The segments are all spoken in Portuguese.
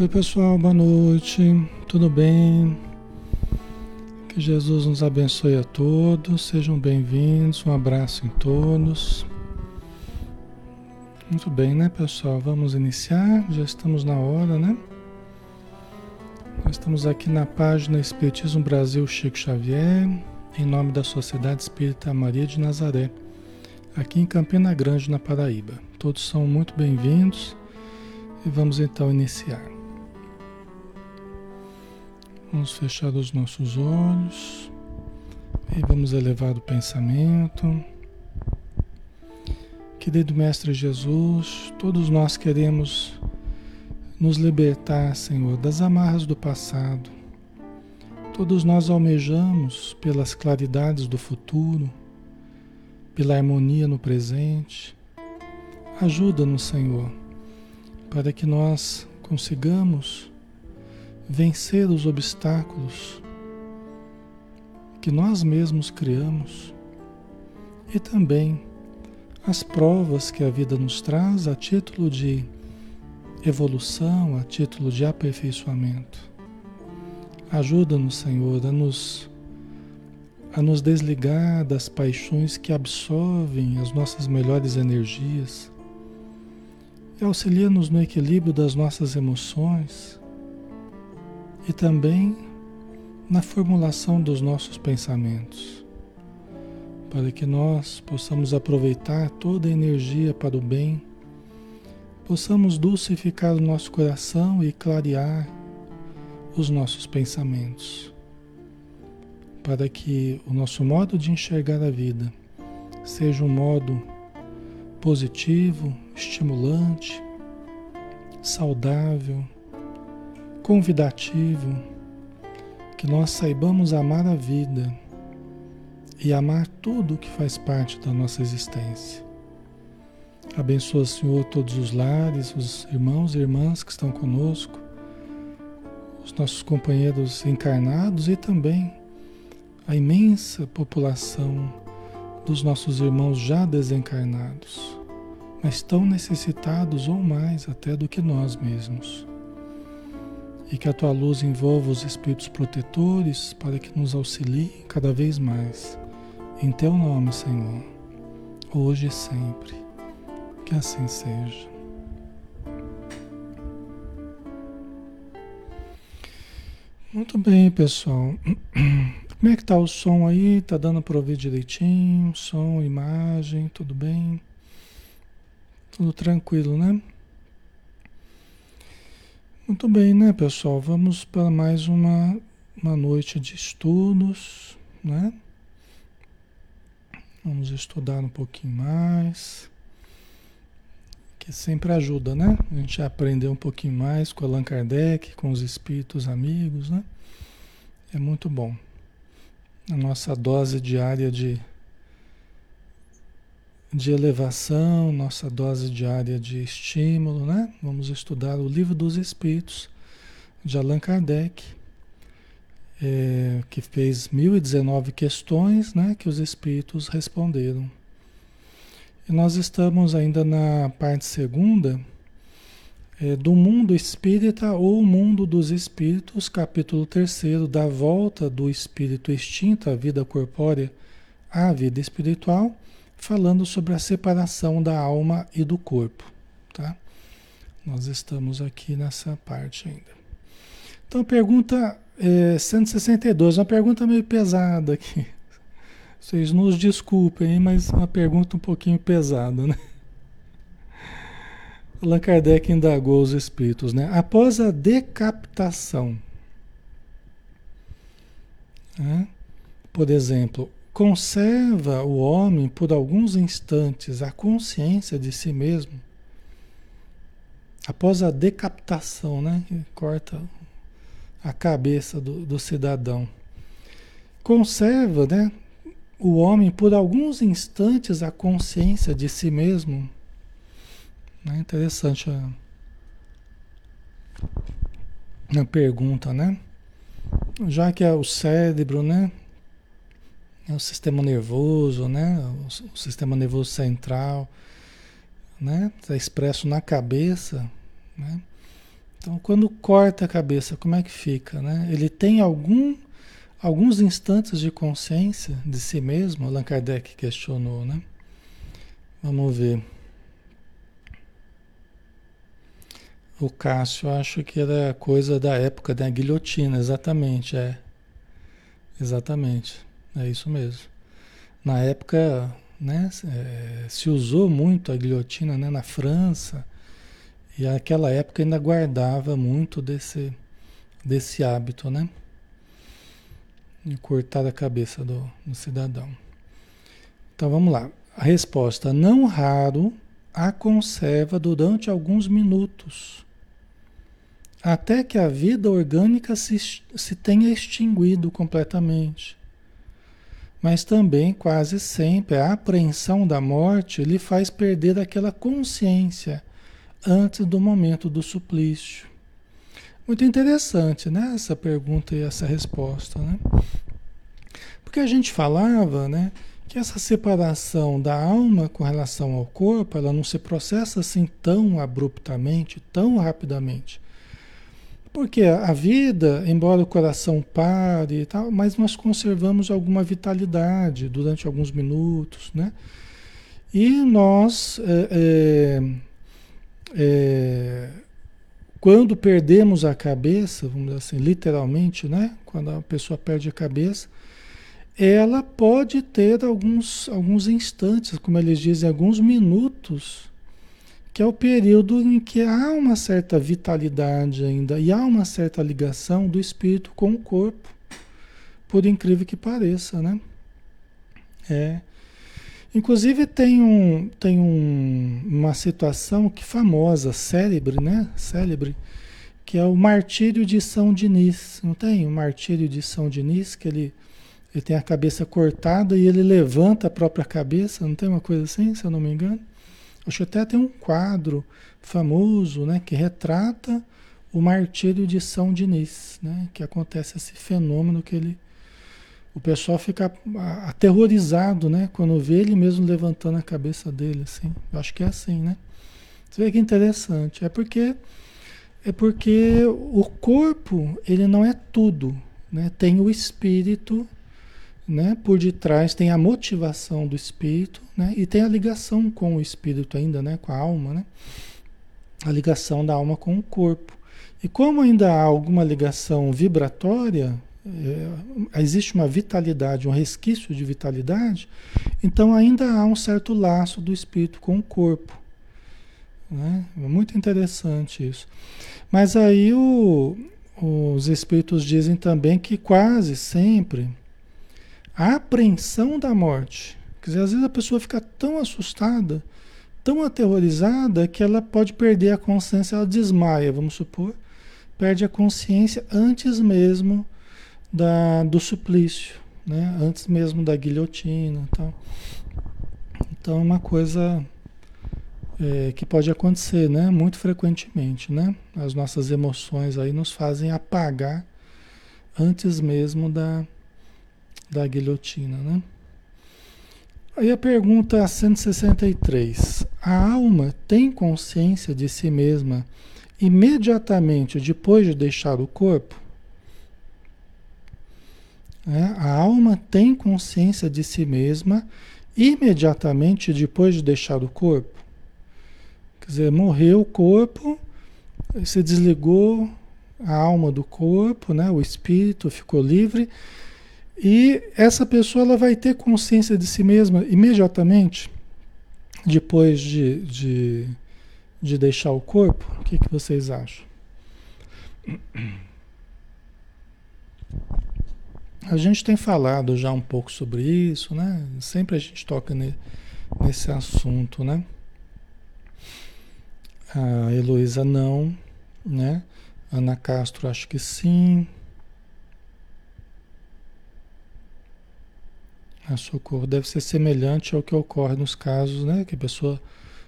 Oi pessoal, boa noite, tudo bem? Que Jesus nos abençoe a todos, sejam bem-vindos, um abraço em todos. Muito bem, né pessoal? Vamos iniciar, já estamos na hora, né? Nós estamos aqui na página Espiritismo Brasil Chico Xavier, em nome da Sociedade Espírita Maria de Nazaré, aqui em Campina Grande, na Paraíba. Todos são muito bem-vindos e vamos então iniciar. Vamos fechar os nossos olhos e vamos elevar o pensamento. Querido Mestre Jesus, todos nós queremos nos libertar, Senhor, das amarras do passado. Todos nós almejamos pelas claridades do futuro, pela harmonia no presente. Ajuda-nos, Senhor, para que nós consigamos vencer os obstáculos que nós mesmos criamos e também as provas que a vida nos traz a título de evolução, a título de aperfeiçoamento. Ajuda-nos, Senhor, a nos, a nos desligar das paixões que absorvem as nossas melhores energias e auxilia-nos no equilíbrio das nossas emoções e também na formulação dos nossos pensamentos, para que nós possamos aproveitar toda a energia para o bem possamos dulcificar o nosso coração e clarear os nossos pensamentos, para que o nosso modo de enxergar a vida seja um modo positivo, estimulante, saudável, convidativo, que nós saibamos amar a vida e amar tudo que faz parte da nossa existência. Abençoa, Senhor, todos os lares, os irmãos e irmãs que estão conosco, os nossos companheiros encarnados e também a imensa população dos nossos irmãos já desencarnados, mas tão necessitados ou mais até do que nós mesmos. E que a tua luz envolva os espíritos protetores para que nos auxiliem cada vez mais. Em teu nome, Senhor, hoje e sempre. Que assim seja. Muito bem, pessoal. Como é que tá o som aí? Tá dando para ouvir direitinho? Som, imagem, tudo bem? Tudo tranquilo, né? Muito bem, né, pessoal? Vamos para mais uma, uma noite de estudos, né? Vamos estudar um pouquinho mais que sempre ajuda, né? A gente aprender um pouquinho mais com Allan Kardec, com os espíritos amigos, né? É muito bom. A nossa dose diária de, de elevação, nossa dose diária de estímulo, né? Vamos estudar o Livro dos Espíritos de Allan Kardec, é, que fez 1019 questões, né? Que os espíritos responderam. E nós estamos ainda na parte segunda é, do mundo espírita ou mundo dos espíritos, capítulo terceiro, da volta do espírito extinto à vida corpórea à vida espiritual, falando sobre a separação da alma e do corpo. Tá? Nós estamos aqui nessa parte ainda. Então, pergunta é, 162, uma pergunta meio pesada aqui. Vocês nos desculpem, mas uma pergunta um pouquinho pesada, né? Allan Kardec indagou os espíritos, né? Após a decapitação, né? por exemplo, conserva o homem por alguns instantes a consciência de si mesmo? Após a decapitação, né? Corta a cabeça do, do cidadão. Conserva, né? o homem por alguns instantes a consciência de si mesmo. É interessante a, a pergunta, né? Já que é o cérebro, né? É o sistema nervoso, né? O, o sistema nervoso central, né? Está expresso na cabeça, né? Então, quando corta a cabeça, como é que fica, né? Ele tem algum, alguns instantes de consciência de si mesmo? Allan Kardec questionou, né? Vamos ver. O Cássio acho que era coisa da época da guilhotina, exatamente, é. Exatamente, é isso mesmo. Na época, né, é, se usou muito a guilhotina né, na França, e naquela época ainda guardava muito desse, desse hábito, né? De cortar a cabeça do, do cidadão. Então vamos lá. A resposta: não raro a conserva durante alguns minutos até que a vida orgânica se, se tenha extinguido completamente. Mas também, quase sempre, a apreensão da morte lhe faz perder aquela consciência antes do momento do suplício. Muito interessante, né? Essa pergunta e essa resposta, né? Porque a gente falava, né? Que essa separação da alma com relação ao corpo, ela não se processa assim tão abruptamente, tão rapidamente. Porque a vida, embora o coração pare e tal, mas nós conservamos alguma vitalidade durante alguns minutos, né? E nós, é, é, é, quando perdemos a cabeça, vamos dizer assim, literalmente, né? Quando a pessoa perde a cabeça, ela pode ter alguns, alguns instantes, como eles dizem, alguns minutos que é o período em que há uma certa vitalidade ainda e há uma certa ligação do espírito com o corpo, por incrível que pareça, né? É. Inclusive tem, um, tem um, uma situação que famosa, célebre, né? Célebre, que é o martírio de São Diniz. Não tem o martírio de São Diniz, que ele, ele tem a cabeça cortada e ele levanta a própria cabeça, não tem uma coisa assim, se eu não me engano? Acho que até tem um quadro famoso, né, que retrata o martírio de São Diniz, né, que acontece esse fenômeno que ele o pessoal fica aterrorizado, né, quando vê ele mesmo levantando a cabeça dele assim. Eu acho que é assim, né? Você vê que interessante, é porque é porque o corpo, ele não é tudo, né? Tem o espírito né? Por detrás tem a motivação do espírito, né? E tem a ligação com o espírito ainda, né? Com a alma, né? A ligação da alma com o corpo. E como ainda há alguma ligação vibratória, é, existe uma vitalidade, um resquício de vitalidade, então ainda há um certo laço do espírito com o corpo. Né? Muito interessante isso. Mas aí o, os espíritos dizem também que quase sempre a apreensão da morte. Quer dizer, às vezes a pessoa fica tão assustada, tão aterrorizada, que ela pode perder a consciência, ela desmaia, vamos supor, perde a consciência antes mesmo da, do suplício, né? antes mesmo da guilhotina. Tal. Então é uma coisa é, que pode acontecer né? muito frequentemente. Né? As nossas emoções aí nos fazem apagar antes mesmo da, da guilhotina, né? Aí a pergunta 163. A alma tem consciência de si mesma imediatamente depois de deixar o corpo? É, a alma tem consciência de si mesma imediatamente depois de deixar o corpo? Quer dizer, morreu o corpo, se desligou a alma do corpo, né? o espírito ficou livre e essa pessoa ela vai ter consciência de si mesma imediatamente depois de, de, de deixar o corpo? O que, que vocês acham? A gente tem falado já um pouco sobre isso, né? Sempre a gente toca ne, nesse assunto, né? A Heloísa não, né? Ana Castro acho que sim. A socorro deve ser semelhante ao que ocorre nos casos, né? Que a pessoa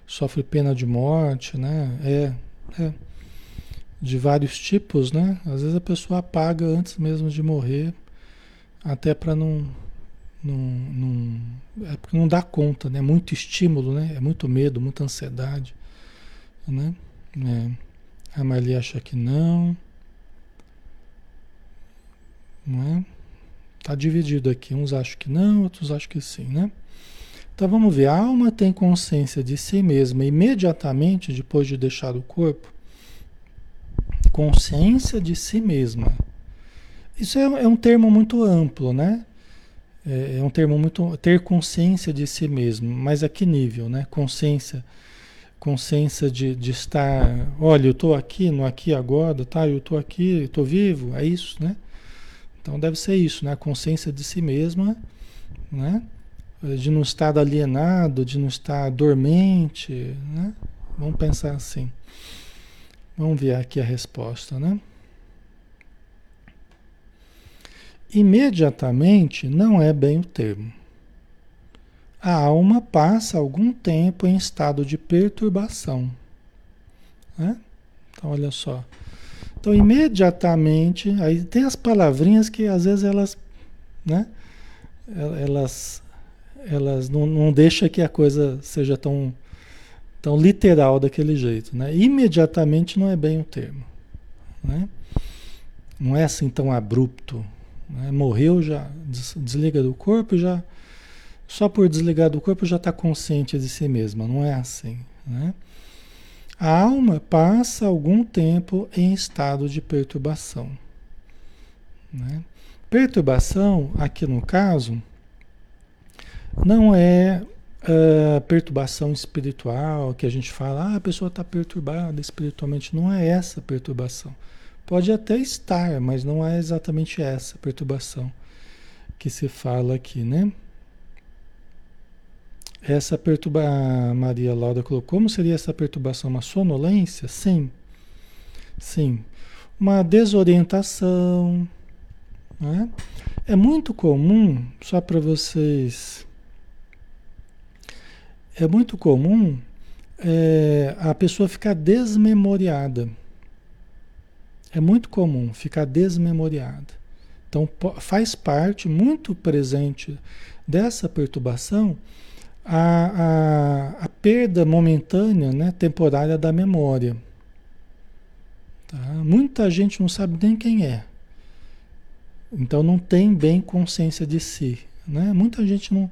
sofre pena de morte, né? É, é de vários tipos, né? Às vezes a pessoa apaga antes mesmo de morrer, até para não, não, não, é porque não dá conta, né? Muito estímulo, né? É muito medo, muita ansiedade, né? É. A Marli acha que não. Não é? Tá dividido aqui. Uns acham que não, outros acham que sim, né? Então vamos ver. A alma tem consciência de si mesma imediatamente depois de deixar o corpo. Consciência de si mesma. Isso é, é um termo muito amplo, né? É, é um termo muito. ter consciência de si mesmo. Mas a que nível, né? Consciência consciência de, de estar, olha, eu estou aqui, no aqui agora, tá? Eu estou aqui, estou vivo, é isso, né? Então deve ser isso, né? A consciência de si mesma, né? De não estar alienado, de não estar dormente, né? Vamos pensar assim. Vamos ver aqui a resposta, né? Imediatamente não é bem o termo a alma passa algum tempo em estado de perturbação. Né? Então, olha só. Então, imediatamente, aí tem as palavrinhas que às vezes elas, né? Elas, elas não, não deixam que a coisa seja tão, tão literal daquele jeito, né? Imediatamente não é bem o termo, né? Não é assim tão abrupto. Né? Morreu, já desliga do corpo, já só por desligar do corpo já está consciente de si mesma, não é assim. Né? A alma passa algum tempo em estado de perturbação. Né? Perturbação, aqui no caso, não é uh, perturbação espiritual, que a gente fala, ah, a pessoa está perturbada espiritualmente. Não é essa perturbação. Pode até estar, mas não é exatamente essa perturbação que se fala aqui, né? Essa perturbação, Maria Laura colocou, como seria essa perturbação? Uma sonolência? Sim, sim. Uma desorientação. Né? É muito comum, só para vocês. É muito comum é, a pessoa ficar desmemoriada. É muito comum ficar desmemoriada. Então, faz parte muito presente dessa perturbação a, a, a perda momentânea, né, temporária da memória. Tá? Muita gente não sabe nem quem é. Então não tem bem consciência de si. Né? Muita gente não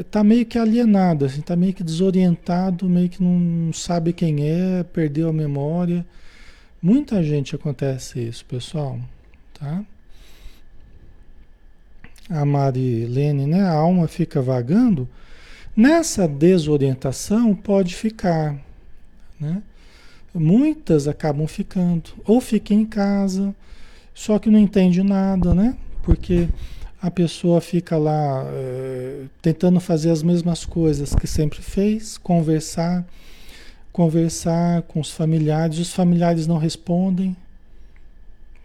está eh, meio que alienado, está assim, tá meio que desorientado, meio que não sabe quem é, perdeu a memória. Muita gente acontece isso, pessoal. Tá? A Marilene, né? A alma fica vagando Nessa desorientação pode ficar, né? Muitas acabam ficando, ou fica em casa, só que não entende nada, né? Porque a pessoa fica lá é, tentando fazer as mesmas coisas que sempre fez, conversar, conversar com os familiares, os familiares não respondem,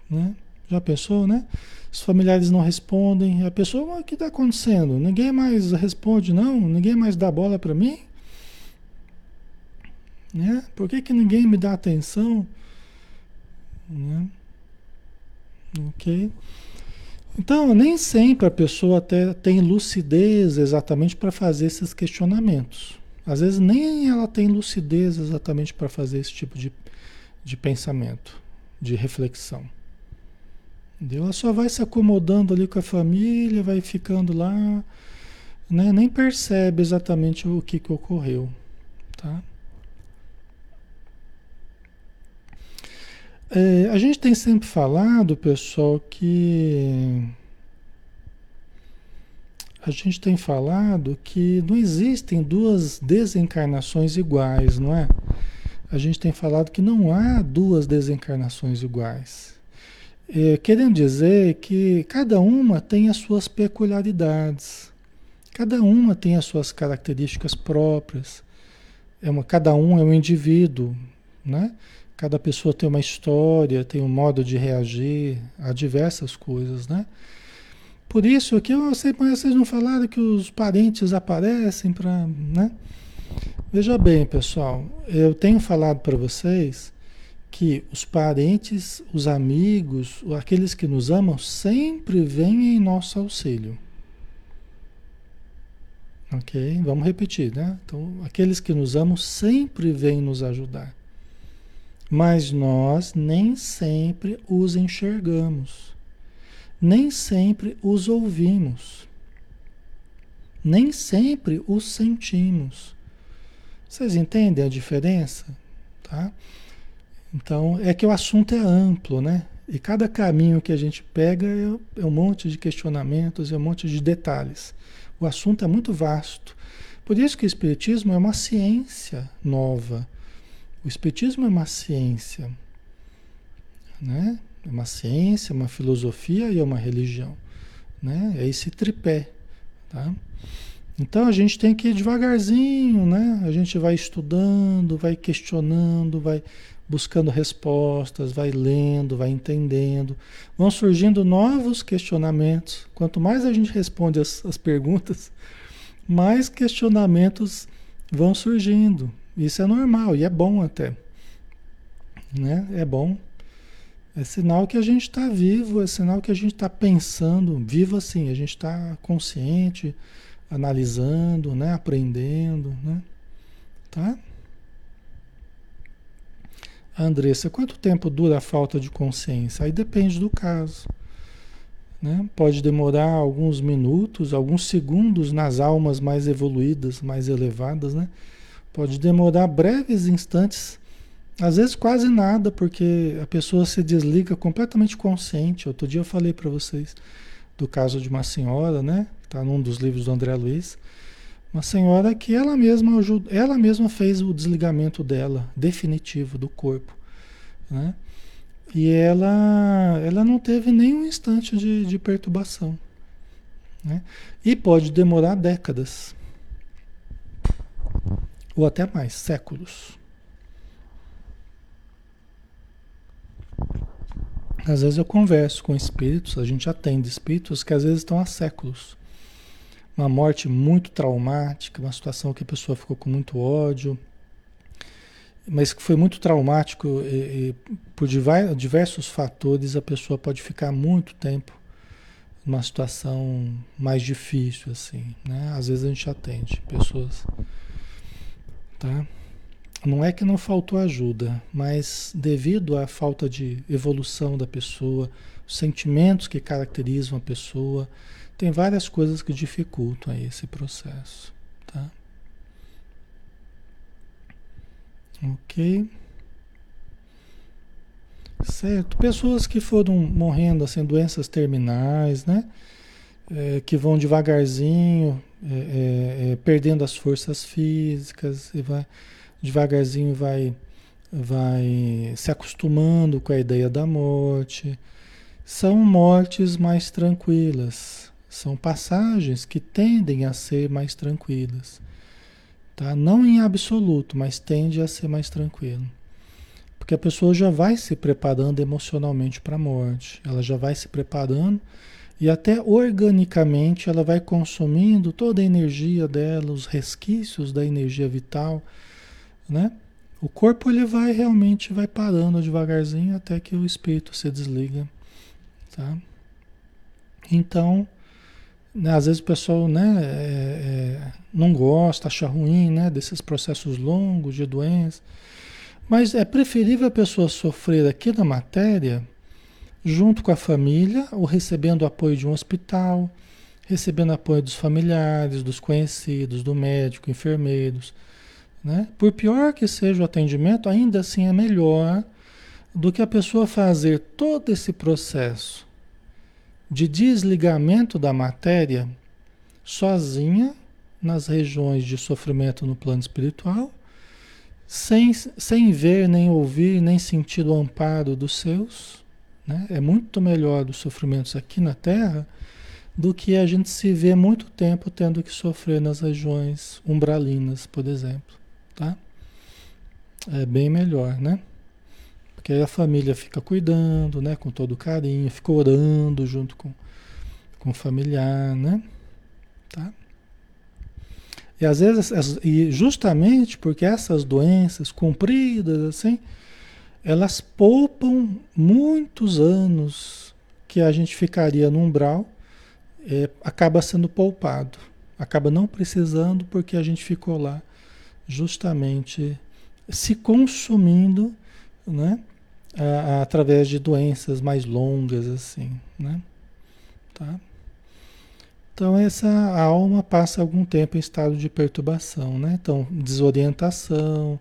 né? Já pensou, né? Os familiares não respondem. A pessoa, o que está acontecendo? Ninguém mais responde, não? Ninguém mais dá bola para mim? Né? Por que, que ninguém me dá atenção? Né? Ok? Então, nem sempre a pessoa até tem lucidez exatamente para fazer esses questionamentos. Às vezes nem ela tem lucidez exatamente para fazer esse tipo de, de pensamento, de reflexão. Ela só vai se acomodando ali com a família, vai ficando lá, né? nem percebe exatamente o que, que ocorreu. Tá? É, a gente tem sempre falado, pessoal, que. A gente tem falado que não existem duas desencarnações iguais, não é? A gente tem falado que não há duas desencarnações iguais. É, querendo dizer que cada uma tem as suas peculiaridades, cada uma tem as suas características próprias. É uma, cada um é um indivíduo, né? Cada pessoa tem uma história, tem um modo de reagir a diversas coisas, né? Por isso que eu sei, mas vocês não falaram que os parentes aparecem para, né? Veja bem, pessoal, eu tenho falado para vocês que os parentes, os amigos, aqueles que nos amam, sempre vêm em nosso auxílio. Ok? Vamos repetir, né? Então, aqueles que nos amam sempre vêm nos ajudar. mas nós nem sempre os enxergamos, nem sempre os ouvimos, nem sempre os sentimos. Vocês entendem a diferença? Tá? Então, é que o assunto é amplo, né? E cada caminho que a gente pega é, é um monte de questionamentos, é um monte de detalhes. O assunto é muito vasto. Por isso que o Espiritismo é uma ciência nova. O Espiritismo é uma ciência, né? É uma ciência, uma filosofia e é uma religião, né? É esse tripé, tá? Então a gente tem que ir devagarzinho, né? A gente vai estudando, vai questionando, vai buscando respostas, vai lendo, vai entendendo. Vão surgindo novos questionamentos. Quanto mais a gente responde as, as perguntas, mais questionamentos vão surgindo. Isso é normal e é bom até. Né? É bom. É sinal que a gente está vivo, é sinal que a gente está pensando, vivo assim, a gente está consciente, analisando, né? aprendendo. Né? Tá? Andressa, quanto tempo dura a falta de consciência? Aí depende do caso. Né? Pode demorar alguns minutos, alguns segundos nas almas mais evoluídas, mais elevadas, né? Pode demorar breves instantes, às vezes quase nada, porque a pessoa se desliga completamente consciente. Outro dia eu falei para vocês do caso de uma senhora, né? Está num dos livros do André Luiz. Uma senhora que ela mesma ela mesma fez o desligamento dela, definitivo, do corpo. Né? E ela, ela não teve nenhum instante de, de perturbação. Né? E pode demorar décadas. Ou até mais, séculos. Às vezes eu converso com espíritos, a gente atende espíritos que às vezes estão há séculos. Uma morte muito traumática, uma situação que a pessoa ficou com muito ódio, mas que foi muito traumático e, e por diversos fatores a pessoa pode ficar muito tempo numa situação mais difícil assim, né? Às vezes a gente atende pessoas, tá? Não é que não faltou ajuda, mas devido à falta de evolução da pessoa, os sentimentos que caracterizam a pessoa, tem várias coisas que dificultam esse processo, tá? Ok. Certo. Pessoas que foram morrendo assim, doenças terminais, né? É, que vão devagarzinho, é, é, é, perdendo as forças físicas e vai devagarzinho vai vai se acostumando com a ideia da morte. São mortes mais tranquilas, são passagens que tendem a ser mais tranquilas. Tá? Não em absoluto, mas tende a ser mais tranquilo. Porque a pessoa já vai se preparando emocionalmente para a morte, ela já vai se preparando e até organicamente ela vai consumindo toda a energia dela, os resquícios da energia vital, né? O corpo ele vai realmente vai parando devagarzinho até que o espírito se desliga, tá? Então, né, às vezes o pessoal né, é, é, não gosta, acha ruim né, desses processos longos de doença. Mas é preferível a pessoa sofrer aqui na matéria, junto com a família, ou recebendo apoio de um hospital, recebendo apoio dos familiares, dos conhecidos, do médico, enfermeiros. Né? Por pior que seja o atendimento, ainda assim é melhor do que a pessoa fazer todo esse processo de desligamento da matéria sozinha nas regiões de sofrimento no plano espiritual, sem, sem ver, nem ouvir, nem sentir o amparo dos seus. Né? É muito melhor os sofrimentos aqui na Terra do que a gente se vê muito tempo tendo que sofrer nas regiões umbralinas, por exemplo. Tá? É bem melhor, né? Porque aí a família fica cuidando, né? Com todo carinho, fica orando junto com, com o familiar, né? Tá? E às vezes, e justamente porque essas doenças compridas, assim, elas poupam muitos anos que a gente ficaria no umbral, é, acaba sendo poupado, acaba não precisando porque a gente ficou lá justamente se consumindo né? A, a, através de doenças mais longas, assim, né? Tá? Então essa alma passa algum tempo em estado de perturbação, né? Então desorientação,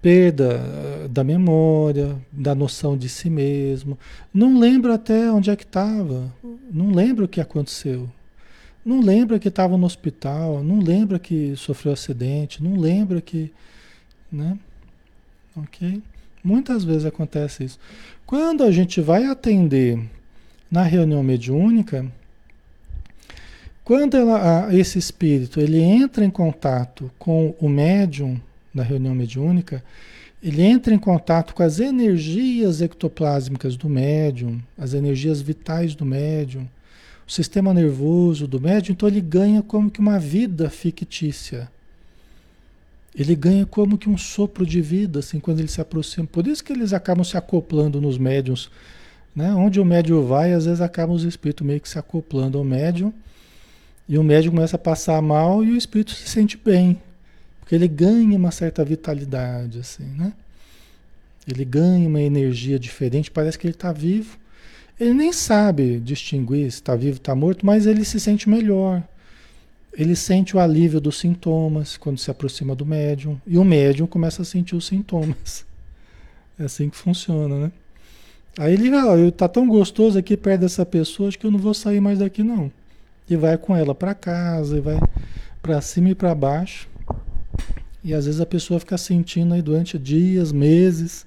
perda eh, da memória, da noção de si mesmo, não lembra até onde é que estava, não lembra o que aconteceu, não lembra que estava no hospital, não lembra que sofreu acidente, não lembra que, né? Ok? Muitas vezes acontece isso. Quando a gente vai atender na reunião mediúnica, quando ela, esse espírito ele entra em contato com o médium na reunião mediúnica, ele entra em contato com as energias ectoplásmicas do médium, as energias vitais do médium, o sistema nervoso do médium, então ele ganha como que uma vida fictícia. Ele ganha como que um sopro de vida, assim, quando ele se aproxima. Por isso que eles acabam se acoplando nos médiums. Né? Onde o médium vai, às vezes acabam os espíritos meio que se acoplando ao médium. E o médium começa a passar mal e o espírito se sente bem. Porque ele ganha uma certa vitalidade, assim, né? Ele ganha uma energia diferente, parece que ele está vivo ele nem sabe distinguir se está vivo está morto, mas ele se sente melhor. Ele sente o alívio dos sintomas quando se aproxima do médium. E o médium começa a sentir os sintomas. É assim que funciona, né? Aí ele, ó, tá tão gostoso aqui perto dessa pessoa, acho que eu não vou sair mais daqui não. E vai com ela para casa, e vai para cima e para baixo. E às vezes a pessoa fica sentindo aí durante dias, meses,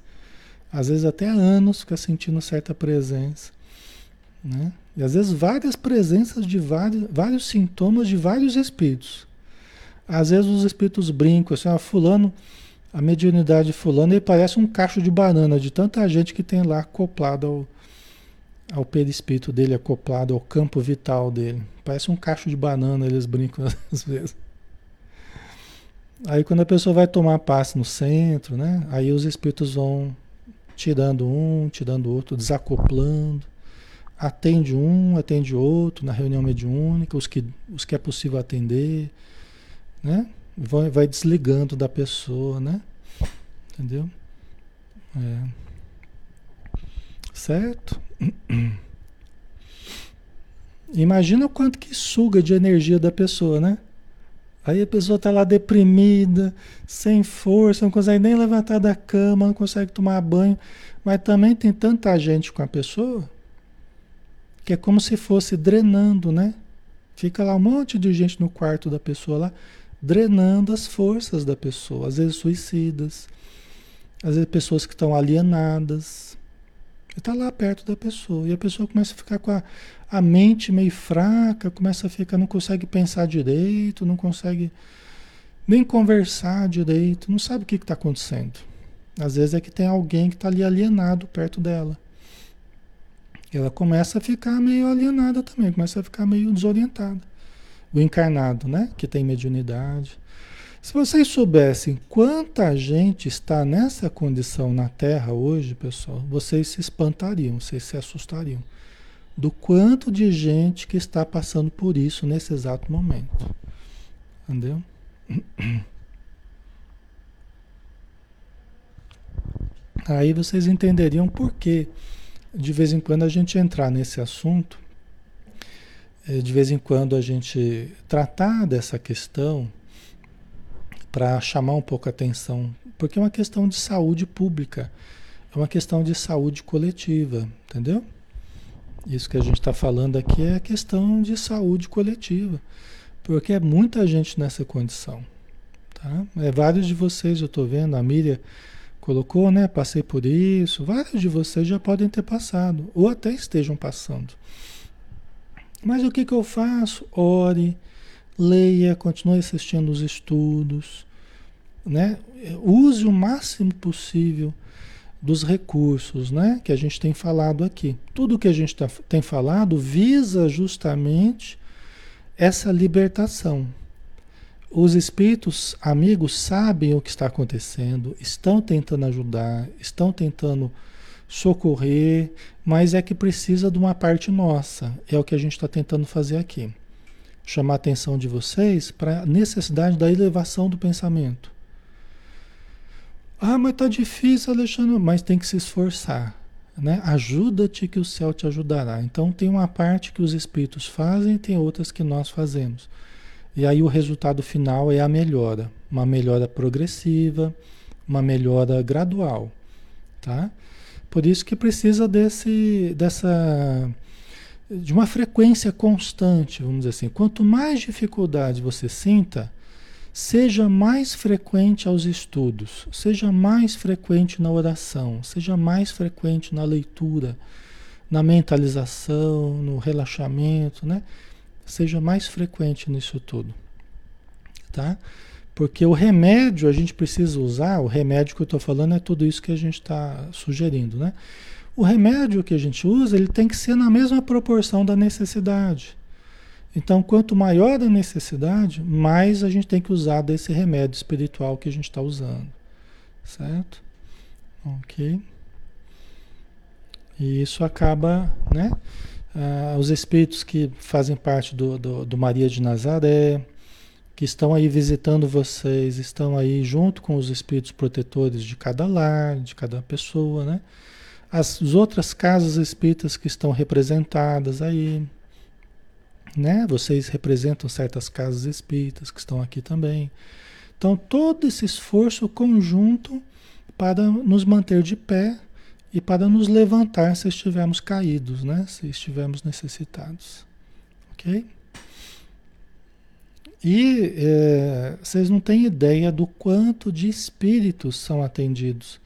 às vezes até anos, fica sentindo certa presença. Né? E às vezes várias presenças de vários, vários sintomas de vários espíritos. Às vezes os espíritos brincam, assim, ah, fulano, a mediunidade de fulano, ele parece um cacho de banana, de tanta gente que tem lá acoplado ao, ao perispírito dele, acoplado ao campo vital dele. Parece um cacho de banana, eles brincam às vezes. Aí quando a pessoa vai tomar passe no centro, né? Aí os espíritos vão tirando um, tirando outro, desacoplando atende um, atende outro na reunião mediúnica, os que, os que é possível atender, né? Vai, vai desligando da pessoa, né? Entendeu? É. Certo? Imagina o quanto que suga de energia da pessoa, né? Aí a pessoa está lá deprimida, sem força, não consegue nem levantar da cama, não consegue tomar banho, mas também tem tanta gente com a pessoa que é como se fosse drenando, né? Fica lá um monte de gente no quarto da pessoa lá, drenando as forças da pessoa, às vezes suicidas, às vezes pessoas que estão alienadas. Está lá perto da pessoa e a pessoa começa a ficar com a, a mente meio fraca, começa a ficar, não consegue pensar direito, não consegue nem conversar direito, não sabe o que está acontecendo. Às vezes é que tem alguém que está ali alienado perto dela ela começa a ficar meio alienada também, começa a ficar meio desorientada. O encarnado, né? Que tem mediunidade. Se vocês soubessem quanta gente está nessa condição na Terra hoje, pessoal, vocês se espantariam, vocês se assustariam do quanto de gente que está passando por isso nesse exato momento. Entendeu? Aí vocês entenderiam por quê de vez em quando a gente entrar nesse assunto, é, de vez em quando a gente tratar dessa questão para chamar um pouco a atenção, porque é uma questão de saúde pública, é uma questão de saúde coletiva, entendeu? Isso que a gente está falando aqui é questão de saúde coletiva, porque é muita gente nessa condição. Tá? É, vários de vocês, eu estou vendo, a Miriam colocou, né? Passei por isso. Vários de vocês já podem ter passado, ou até estejam passando. Mas o que, que eu faço? Ore, leia, continue assistindo os estudos, né? Use o máximo possível dos recursos, né? Que a gente tem falado aqui. Tudo que a gente tá, tem falado visa justamente essa libertação, os espíritos amigos sabem o que está acontecendo, estão tentando ajudar, estão tentando socorrer, mas é que precisa de uma parte nossa. É o que a gente está tentando fazer aqui. Chamar a atenção de vocês para a necessidade da elevação do pensamento. Ah, mas tá difícil, Alexandre, mas tem que se esforçar. Né? Ajuda-te que o céu te ajudará. Então tem uma parte que os espíritos fazem tem outras que nós fazemos. E aí o resultado final é a melhora, uma melhora progressiva, uma melhora gradual, tá? Por isso que precisa desse dessa de uma frequência constante, vamos dizer assim. Quanto mais dificuldade você sinta, seja mais frequente aos estudos, seja mais frequente na oração, seja mais frequente na leitura, na mentalização, no relaxamento, né? Seja mais frequente nisso tudo, tá? Porque o remédio a gente precisa usar, o remédio que eu estou falando é tudo isso que a gente está sugerindo, né? O remédio que a gente usa, ele tem que ser na mesma proporção da necessidade. Então, quanto maior a necessidade, mais a gente tem que usar desse remédio espiritual que a gente está usando. Certo? Ok. E isso acaba, né? Ah, os espíritos que fazem parte do, do, do Maria de Nazaré, que estão aí visitando vocês, estão aí junto com os espíritos protetores de cada lar, de cada pessoa, né? as outras casas espíritas que estão representadas aí, né? Vocês representam certas casas espíritas que estão aqui também. Então, todo esse esforço conjunto para nos manter de pé e para nos levantar se estivermos caídos, né? Se estivermos necessitados. Ok? E é, vocês não têm ideia do quanto de espíritos são atendidos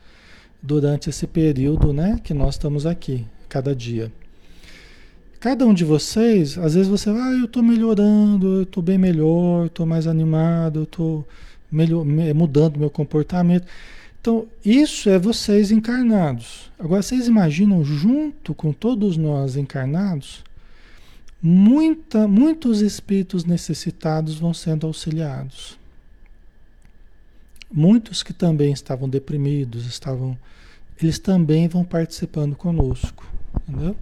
durante esse período né, que nós estamos aqui, cada dia. Cada um de vocês, às vezes você, ah, eu estou melhorando, eu estou bem melhor, estou mais animado, eu estou mudando meu comportamento. Então, isso é vocês encarnados. Agora, vocês imaginam, junto com todos nós encarnados, muita, muitos espíritos necessitados vão sendo auxiliados. Muitos que também estavam deprimidos, estavam eles também vão participando conosco, entendeu?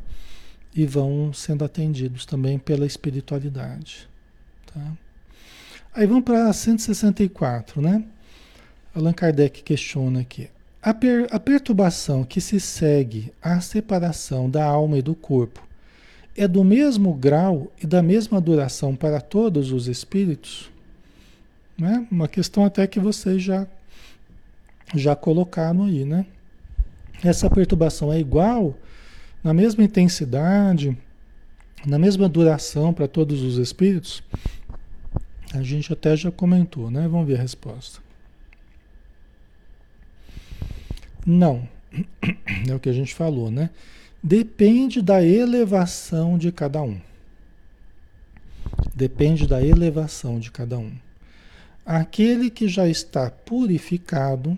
E vão sendo atendidos também pela espiritualidade, tá? Aí vamos para 164, né? Allan Kardec questiona aqui. A, per, a perturbação que se segue à separação da alma e do corpo é do mesmo grau e da mesma duração para todos os espíritos? Né? Uma questão até que vocês já, já colocaram aí, né? essa perturbação é igual, na mesma intensidade, na mesma duração para todos os espíritos? A gente até já comentou, né? Vamos ver a resposta. Não, é o que a gente falou, né? Depende da elevação de cada um. Depende da elevação de cada um. Aquele que já está purificado,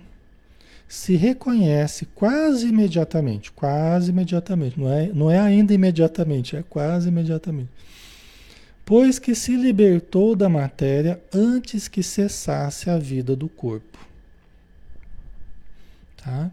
se reconhece quase imediatamente, quase imediatamente, não é, não é ainda imediatamente, é quase imediatamente. Pois que se libertou da matéria antes que cessasse a vida do corpo. Tá?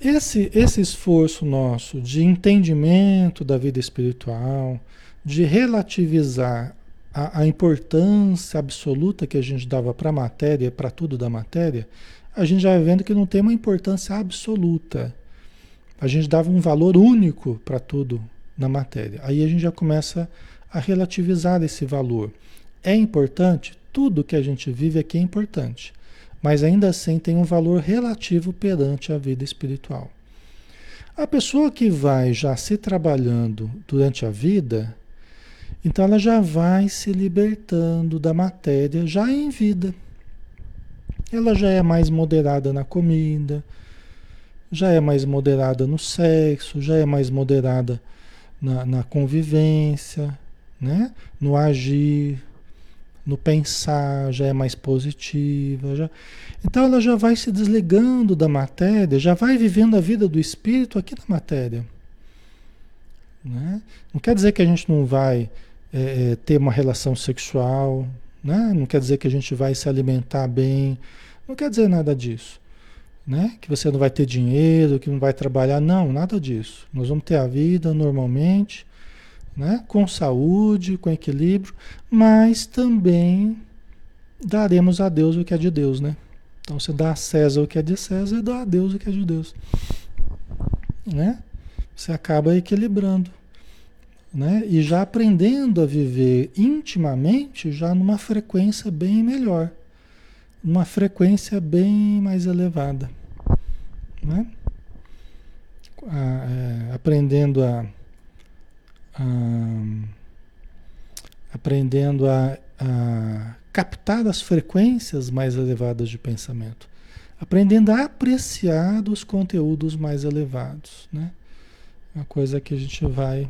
Esse, esse esforço nosso de entendimento da vida espiritual, de relativizar a, a importância absoluta que a gente dava para a matéria, para tudo da matéria, a gente já vai vendo que não tem uma importância absoluta. A gente dava um valor único para tudo na matéria. Aí a gente já começa a relativizar esse valor. É importante? Tudo que a gente vive aqui é importante. Mas ainda assim tem um valor relativo perante a vida espiritual. A pessoa que vai já se trabalhando durante a vida, então ela já vai se libertando da matéria já em vida ela já é mais moderada na comida, já é mais moderada no sexo, já é mais moderada na, na convivência, né? no agir, no pensar, já é mais positiva. Já... Então ela já vai se desligando da matéria, já vai vivendo a vida do espírito aqui na matéria. Né? Não quer dizer que a gente não vai é, ter uma relação sexual, né? Não quer dizer que a gente vai se alimentar bem, não quer dizer nada disso. Né? Que você não vai ter dinheiro, que não vai trabalhar, não, nada disso. Nós vamos ter a vida normalmente, né? com saúde, com equilíbrio, mas também daremos a Deus o que é de Deus, né? Então você dá a César o que é de César e dá a Deus o que é de Deus. Né? Você acaba equilibrando. Né? E já aprendendo a viver intimamente, já numa frequência bem melhor, numa frequência bem mais elevada. Né? A, é, aprendendo a, aprendendo a, a captar as frequências mais elevadas de pensamento, aprendendo a apreciar os conteúdos mais elevados, né? Uma coisa que a gente vai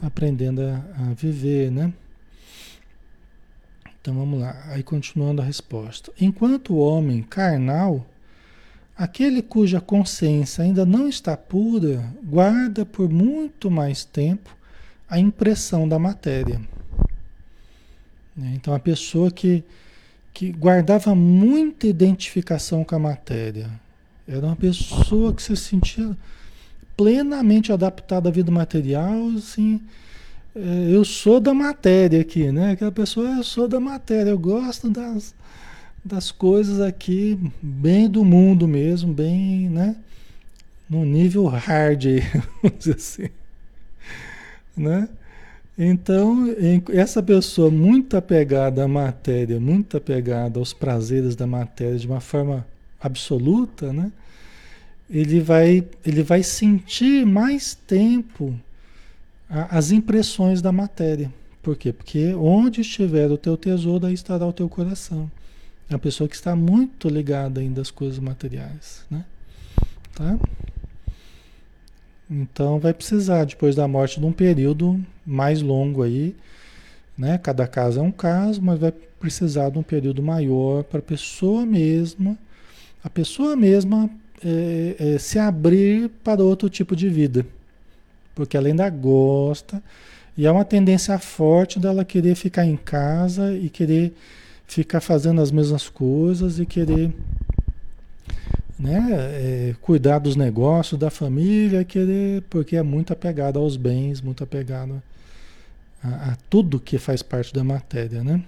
aprendendo a, a viver, né? Então vamos lá, aí continuando a resposta. Enquanto o homem carnal, aquele cuja consciência ainda não está pura, guarda por muito mais tempo a impressão da matéria. Né? Então a pessoa que, que guardava muita identificação com a matéria, era uma pessoa que se sentia plenamente adaptada à vida material, assim, é, eu sou da matéria aqui, né? Aquela pessoa, eu sou da matéria, eu gosto das, das coisas aqui, bem do mundo mesmo, bem, né? No nível hard, vamos dizer assim, né? Então, essa pessoa muito apegada à matéria, muito apegada aos prazeres da matéria de uma forma absoluta, né? Ele vai, ele vai sentir mais tempo as impressões da matéria. Por quê? Porque onde estiver o teu tesouro, aí estará o teu coração. É uma pessoa que está muito ligada ainda às coisas materiais, né? Tá? Então vai precisar, depois da morte, de um período mais longo aí, né? Cada caso é um caso, mas vai precisar de um período maior para a pessoa mesma, a pessoa mesma é, é, se abrir para outro tipo de vida. Porque ela ainda gosta, e é uma tendência forte dela querer ficar em casa e querer ficar fazendo as mesmas coisas e querer né, é, cuidar dos negócios da família, querer, porque é muito apegado aos bens, muito apegado a, a tudo que faz parte da matéria, né?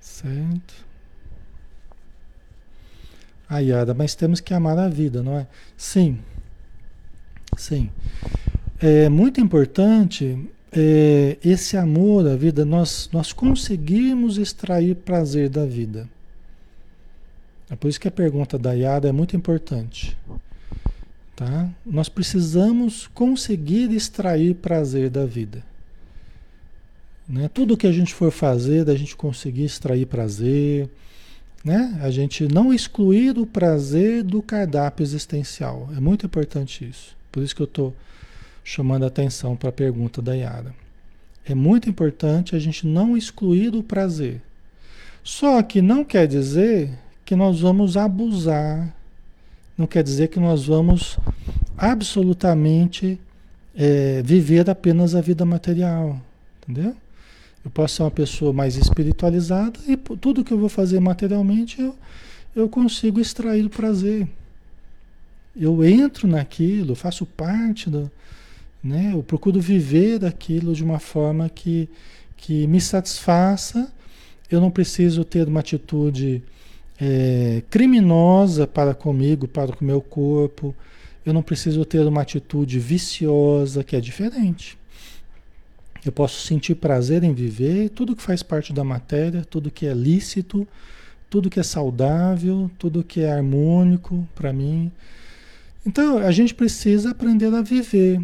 Certo? Ayada, mas temos que amar a vida, não é? Sim, sim. É muito importante é, esse amor à vida, nós, nós conseguimos extrair prazer da vida. É por isso que a pergunta da Yara é muito importante. Tá? Nós precisamos conseguir extrair prazer da vida. Né? Tudo que a gente for fazer, da gente conseguir extrair prazer, né? a gente não excluir o prazer do cardápio existencial. É muito importante isso. Por isso que eu estou chamando a atenção para a pergunta da Yara. É muito importante a gente não excluir o prazer. Só que não quer dizer que nós vamos abusar, não quer dizer que nós vamos absolutamente é, viver apenas a vida material, entendeu? Eu posso ser uma pessoa mais espiritualizada e tudo que eu vou fazer materialmente eu, eu consigo extrair o prazer. Eu entro naquilo, faço parte do. Né? Eu procuro viver daquilo de uma forma que, que me satisfaça. Eu não preciso ter uma atitude é, criminosa para comigo, para o meu corpo. Eu não preciso ter uma atitude viciosa, que é diferente. Eu posso sentir prazer em viver, tudo que faz parte da matéria, tudo que é lícito, tudo que é saudável, tudo que é harmônico para mim. Então a gente precisa aprender a viver.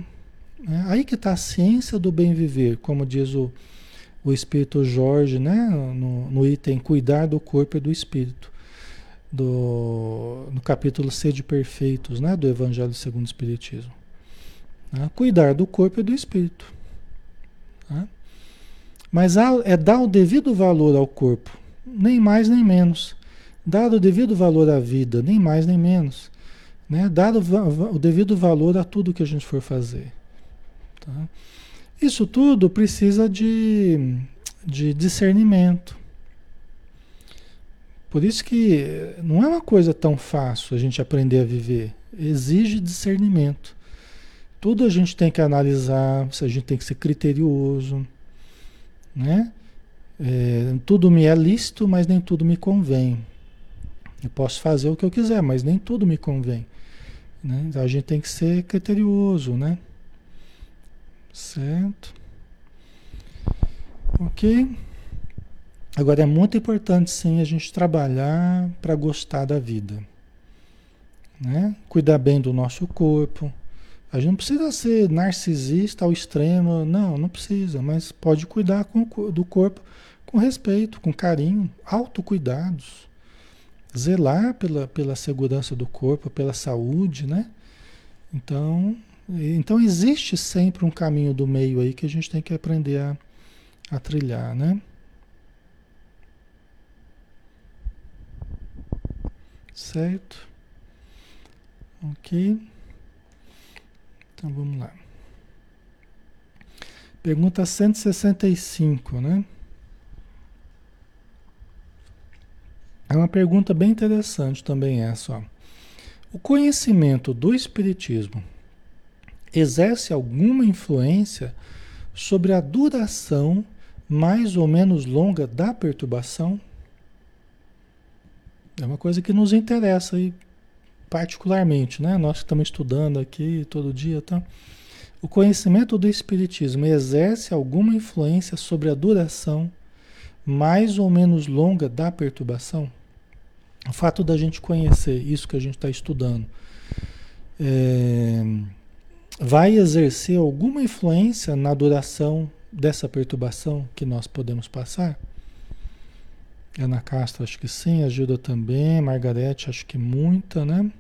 Né? Aí que está a ciência do bem viver, como diz o, o Espírito Jorge, né? no, no item cuidar do corpo e do espírito do, no capítulo Sede Perfeitos, né, do Evangelho segundo o Espiritismo. Né? Cuidar do corpo e do espírito. Né? Mas é dar o devido valor ao corpo, nem mais nem menos. Dar o devido valor à vida, nem mais nem menos. Né? Dar o, o devido valor a tudo que a gente for fazer. Tá? Isso tudo precisa de, de discernimento. Por isso que não é uma coisa tão fácil a gente aprender a viver. Exige discernimento. Tudo a gente tem que analisar, a gente tem que ser criterioso, né? É, tudo me é lícito, mas nem tudo me convém. Eu posso fazer o que eu quiser, mas nem tudo me convém. Né? Então a gente tem que ser criterioso, né? Certo? Ok? Agora é muito importante sim a gente trabalhar para gostar da vida. Né? Cuidar bem do nosso corpo. A gente não precisa ser narcisista ao extremo, não, não precisa, mas pode cuidar com, do corpo com respeito, com carinho, autocuidados. Zelar pela, pela segurança do corpo, pela saúde, né? Então, então existe sempre um caminho do meio aí que a gente tem que aprender a, a trilhar, né? Certo? Ok. Então vamos lá. Pergunta 165, né? É uma pergunta bem interessante também essa. Ó. O conhecimento do Espiritismo exerce alguma influência sobre a duração mais ou menos longa da perturbação? É uma coisa que nos interessa aí particularmente, né? Nós que estamos estudando aqui todo dia, tá? O conhecimento do espiritismo exerce alguma influência sobre a duração mais ou menos longa da perturbação? O fato da gente conhecer isso que a gente está estudando é, vai exercer alguma influência na duração dessa perturbação que nós podemos passar? Ana Castro, acho que sim, ajuda também. Margarete, acho que muita, né?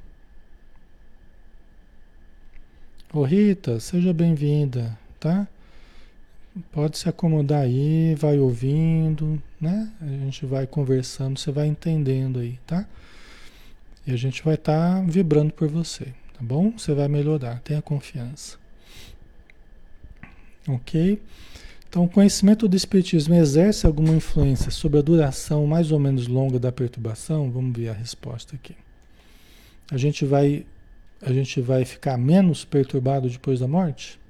Ô Rita, seja bem-vinda, tá? Pode se acomodar aí, vai ouvindo, né? A gente vai conversando, você vai entendendo aí, tá? E a gente vai estar tá vibrando por você, tá bom? Você vai melhorar, tenha confiança. Ok? Então, o conhecimento do Espiritismo exerce alguma influência sobre a duração mais ou menos longa da perturbação? Vamos ver a resposta aqui. A gente vai, a gente vai ficar menos perturbado depois da morte?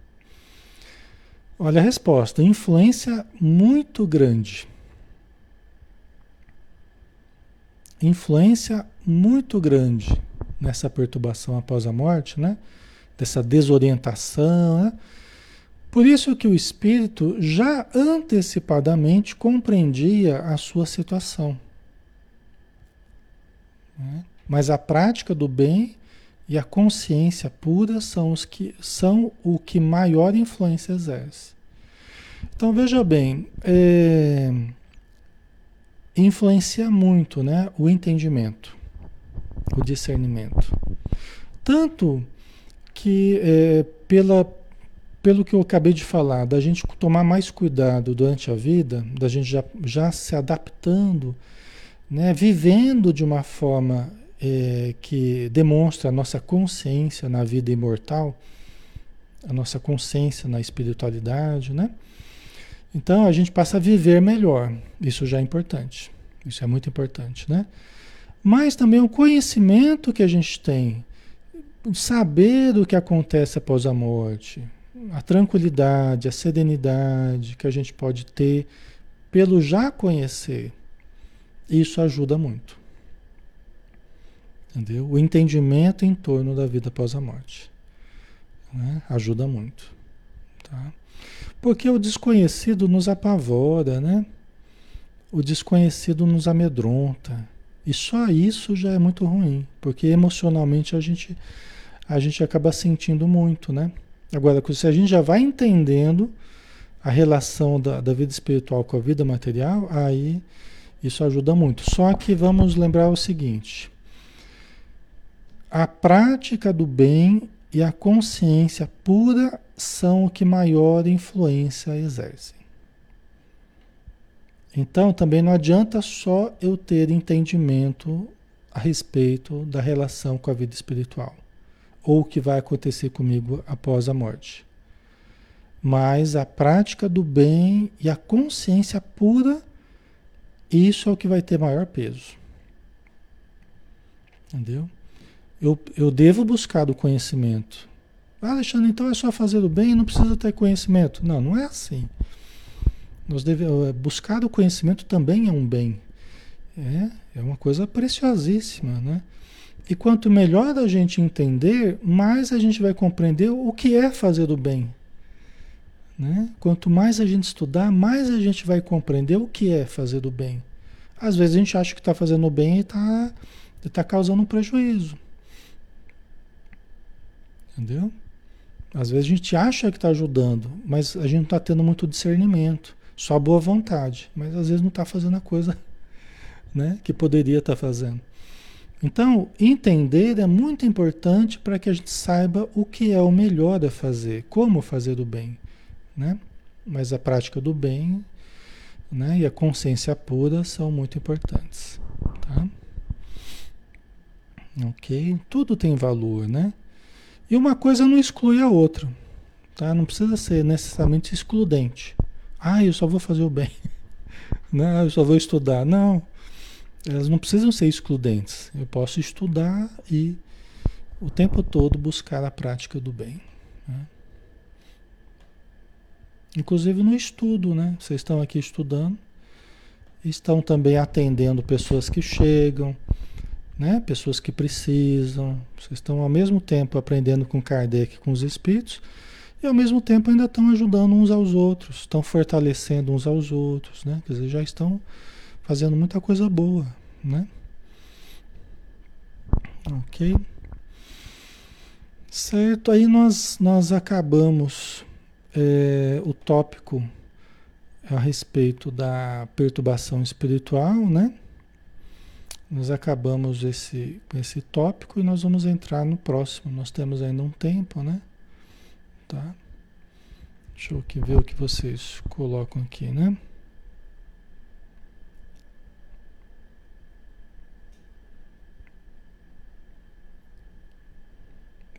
Olha a resposta: influência muito grande. Influência muito grande nessa perturbação após a morte, né? Dessa desorientação, né? Por isso que o espírito já antecipadamente compreendia a sua situação. Né? Mas a prática do bem e a consciência pura são os que são o que maior influência exerce. Então veja bem, é, influencia muito, né, o entendimento, o discernimento, tanto que é, pela pelo que eu acabei de falar, da gente tomar mais cuidado durante a vida, da gente já, já se adaptando, né, vivendo de uma forma é, que demonstra a nossa consciência na vida imortal, a nossa consciência na espiritualidade, né? Então a gente passa a viver melhor. Isso já é importante. Isso é muito importante, né? Mas também o conhecimento que a gente tem, saber do que acontece após a morte, a tranquilidade, a serenidade que a gente pode ter pelo já conhecer, isso ajuda muito. Entendeu? O entendimento em torno da vida após a morte. Né? Ajuda muito. Tá? Porque o desconhecido nos apavora, né? O desconhecido nos amedronta. E só isso já é muito ruim, porque emocionalmente a gente, a gente acaba sentindo muito, né? Agora, se a gente já vai entendendo a relação da, da vida espiritual com a vida material, aí isso ajuda muito. Só que vamos lembrar o seguinte: a prática do bem e a consciência pura são o que maior influência exercem. Então também não adianta só eu ter entendimento a respeito da relação com a vida espiritual ou o que vai acontecer comigo após a morte. Mas a prática do bem e a consciência pura, isso é o que vai ter maior peso. Entendeu? Eu, eu devo buscar do conhecimento. Ah, Alexandre, então é só fazer o bem e não precisa ter conhecimento. Não, não é assim. Nós devemos, buscar o conhecimento também é um bem. É, é uma coisa preciosíssima, né? E quanto melhor a gente entender, mais a gente vai compreender o que é fazer o bem. Né? Quanto mais a gente estudar, mais a gente vai compreender o que é fazer o bem. Às vezes a gente acha que está fazendo o bem e está tá causando um prejuízo. Entendeu? Às vezes a gente acha que está ajudando, mas a gente não está tendo muito discernimento, só boa vontade, mas às vezes não está fazendo a coisa né, que poderia estar tá fazendo. Então, entender é muito importante para que a gente saiba o que é o melhor a fazer, como fazer o bem. Né? Mas a prática do bem né, e a consciência pura são muito importantes. Tá? Ok? Tudo tem valor, né? E uma coisa não exclui a outra. Tá? Não precisa ser necessariamente excludente. Ah, eu só vou fazer o bem. Não, eu só vou estudar. Não. Elas não precisam ser excludentes. Eu posso estudar e o tempo todo buscar a prática do bem. Né? Inclusive no estudo, né? Vocês estão aqui estudando, estão também atendendo pessoas que chegam, né? Pessoas que precisam. Vocês estão ao mesmo tempo aprendendo com Kardec, com os espíritos, e ao mesmo tempo ainda estão ajudando uns aos outros, estão fortalecendo uns aos outros, né? Quer dizer, já estão fazendo muita coisa boa, né? Ok? Certo, aí nós, nós acabamos é, o tópico a respeito da perturbação espiritual, né? Nós acabamos esse, esse tópico e nós vamos entrar no próximo. Nós temos ainda um tempo, né? Tá? Deixa eu ver o que vocês colocam aqui, né?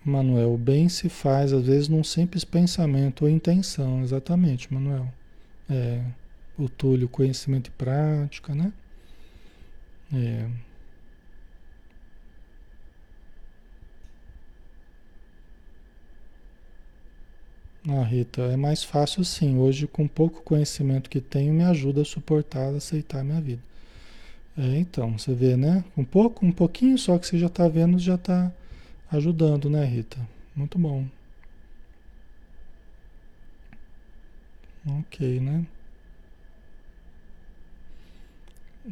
Manuel, o bem se faz às vezes num simples pensamento ou intenção, exatamente, Manuel. É, o Túlio, conhecimento e prática, né? É. Ah, Rita, é mais fácil sim. Hoje, com pouco conhecimento que tenho, me ajuda a suportar, a aceitar a minha vida. É, então, você vê, né? Um pouco, um pouquinho só que você já está vendo, já está ajudando, né, Rita? Muito bom. Ok, né?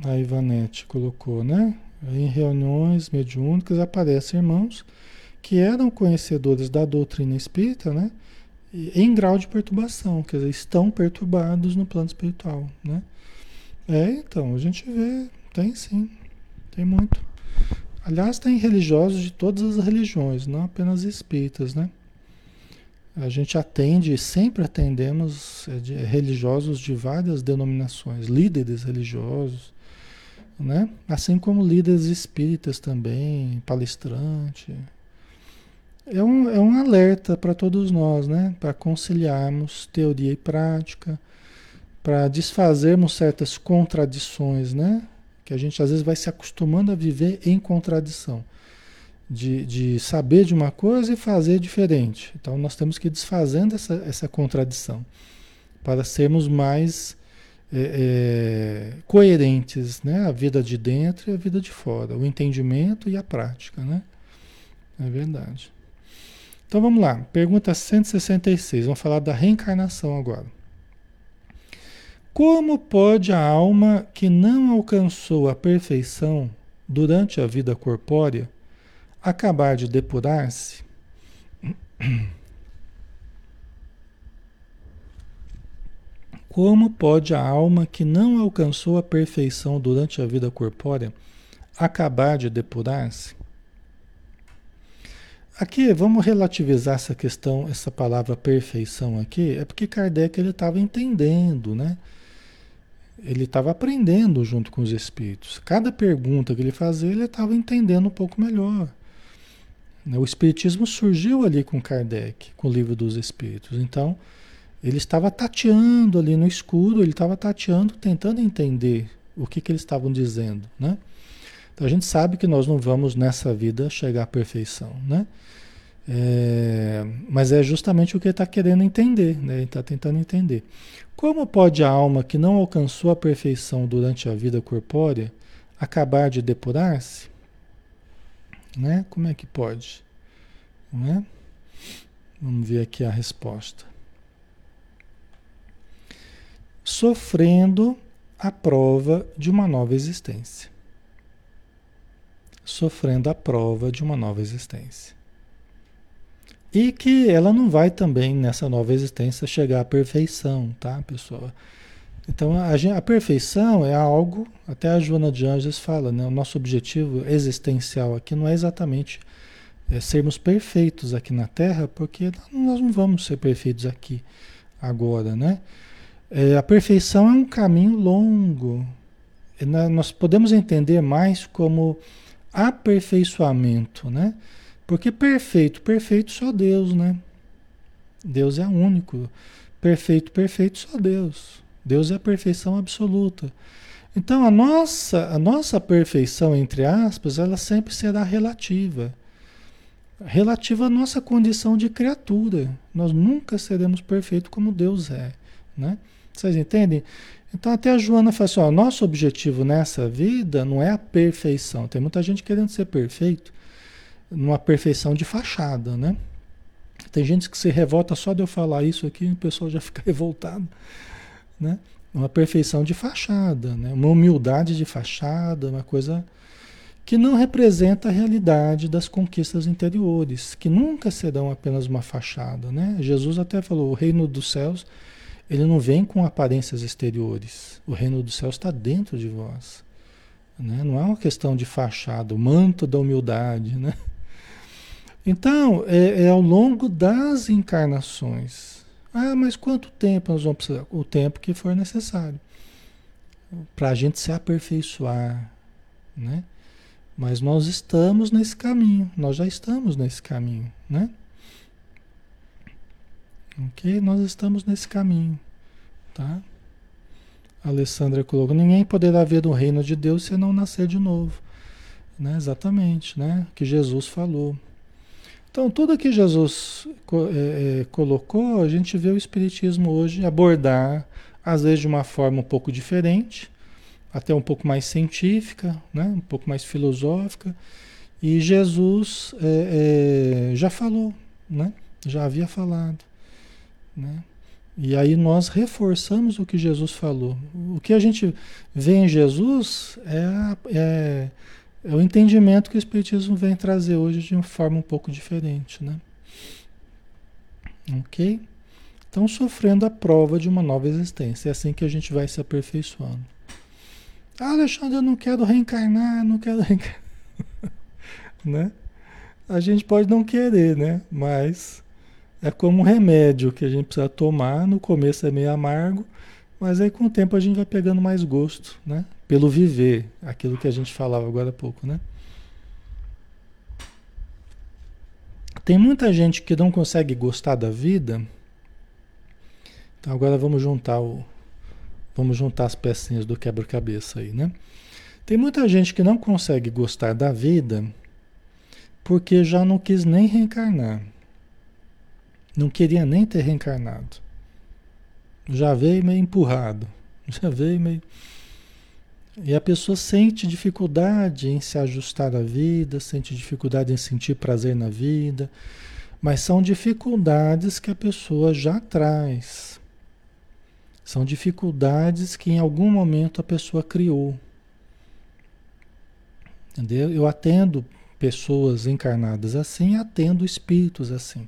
A Ivanete colocou, né? Em reuniões mediúnicas aparecem irmãos que eram conhecedores da doutrina espírita, né? Em grau de perturbação, quer dizer, estão perturbados no plano espiritual, né? É, então, a gente vê, tem sim, tem muito. Aliás, tem religiosos de todas as religiões, não apenas espíritas, né? A gente atende, sempre atendemos é, de, religiosos de várias denominações, líderes religiosos, né? Assim como líderes espíritas também, palestrante. É um, é um alerta para todos nós, né? Para conciliarmos teoria e prática, para desfazermos certas contradições, né? Que a gente às vezes vai se acostumando a viver em contradição. De, de saber de uma coisa e fazer diferente. Então nós temos que ir desfazendo essa, essa contradição para sermos mais é, é, coerentes, né? A vida de dentro e a vida de fora, o entendimento e a prática, né? É verdade. Então vamos lá, pergunta 166, vamos falar da reencarnação agora. Como pode a alma que não alcançou a perfeição durante a vida corpórea acabar de depurar-se? Como pode a alma que não alcançou a perfeição durante a vida corpórea acabar de depurar-se? Aqui vamos relativizar essa questão, essa palavra perfeição aqui, é porque Kardec ele estava entendendo, né? Ele estava aprendendo junto com os espíritos. Cada pergunta que ele fazia, ele estava entendendo um pouco melhor. O espiritismo surgiu ali com Kardec, com o livro dos espíritos. Então, ele estava tateando ali no escuro, ele estava tateando, tentando entender o que, que eles estavam dizendo, né? Então, a gente sabe que nós não vamos nessa vida chegar à perfeição, né? É, mas é justamente o que ele está querendo entender, né? ele está tentando entender. Como pode a alma que não alcançou a perfeição durante a vida corpórea acabar de depurar-se? Né? Como é que pode? Não é? Vamos ver aqui a resposta. Sofrendo a prova de uma nova existência. Sofrendo a prova de uma nova existência. E que ela não vai também, nessa nova existência, chegar à perfeição, tá, pessoal? Então, a, a, perfeição é algo, até a Joana de Anjos fala, né? O nosso objetivo existencial aqui não é exatamente é, sermos perfeitos aqui na Terra, porque nós não vamos ser perfeitos aqui agora, né? É, a perfeição é um caminho longo. nós podemos entender mais como aperfeiçoamento, né? Porque perfeito, perfeito só Deus, né? Deus é único. Perfeito, perfeito só Deus. Deus é a perfeição absoluta. Então a nossa, a nossa perfeição, entre aspas, ela sempre será relativa. Relativa à nossa condição de criatura. Nós nunca seremos perfeitos como Deus é. Né? Vocês entendem? Então até a Joana fala assim, ó, nosso objetivo nessa vida não é a perfeição. Tem muita gente querendo ser perfeito, numa perfeição de fachada, né? Tem gente que se revolta só de eu falar isso aqui, o pessoal já fica revoltado né? Uma perfeição de fachada, né? Uma humildade de fachada, uma coisa que não representa a realidade das conquistas interiores, que nunca serão apenas uma fachada, né? Jesus até falou, o reino dos céus, ele não vem com aparências exteriores. O reino dos céus está dentro de vós. Né? Não é uma questão de fachada, o manto da humildade, né? Então, é, é ao longo das encarnações, ah, mas quanto tempo nós vamos precisar? O tempo que for necessário. Para a gente se aperfeiçoar, né? Mas nós estamos nesse caminho, nós já estamos nesse caminho, né? Ok? Nós estamos nesse caminho, tá? A Alessandra colocou: ninguém poderá ver o reino de Deus se não nascer de novo. Né? Exatamente, né? Que Jesus falou. Então, tudo que Jesus é, é, colocou, a gente vê o Espiritismo hoje abordar, às vezes de uma forma um pouco diferente, até um pouco mais científica, né? um pouco mais filosófica. E Jesus é, é, já falou, né? já havia falado. Né? E aí nós reforçamos o que Jesus falou. O que a gente vê em Jesus é, é é o entendimento que o Espiritismo vem trazer hoje de uma forma um pouco diferente, né? Ok? Então, sofrendo a prova de uma nova existência. É assim que a gente vai se aperfeiçoando. Ah, Alexandre, eu não quero reencarnar, não quero reencarnar. né? A gente pode não querer, né? Mas é como um remédio que a gente precisa tomar. No começo é meio amargo, mas aí com o tempo a gente vai pegando mais gosto, né? Pelo viver, aquilo que a gente falava agora há pouco, né? Tem muita gente que não consegue gostar da vida. Então agora vamos juntar o vamos juntar as pecinhas do quebra-cabeça aí, né? Tem muita gente que não consegue gostar da vida porque já não quis nem reencarnar. Não queria nem ter reencarnado. Já veio meio empurrado. Já veio meio. E a pessoa sente dificuldade em se ajustar à vida, sente dificuldade em sentir prazer na vida, mas são dificuldades que a pessoa já traz. São dificuldades que em algum momento a pessoa criou. Entendeu? Eu atendo pessoas encarnadas assim, atendo espíritos assim.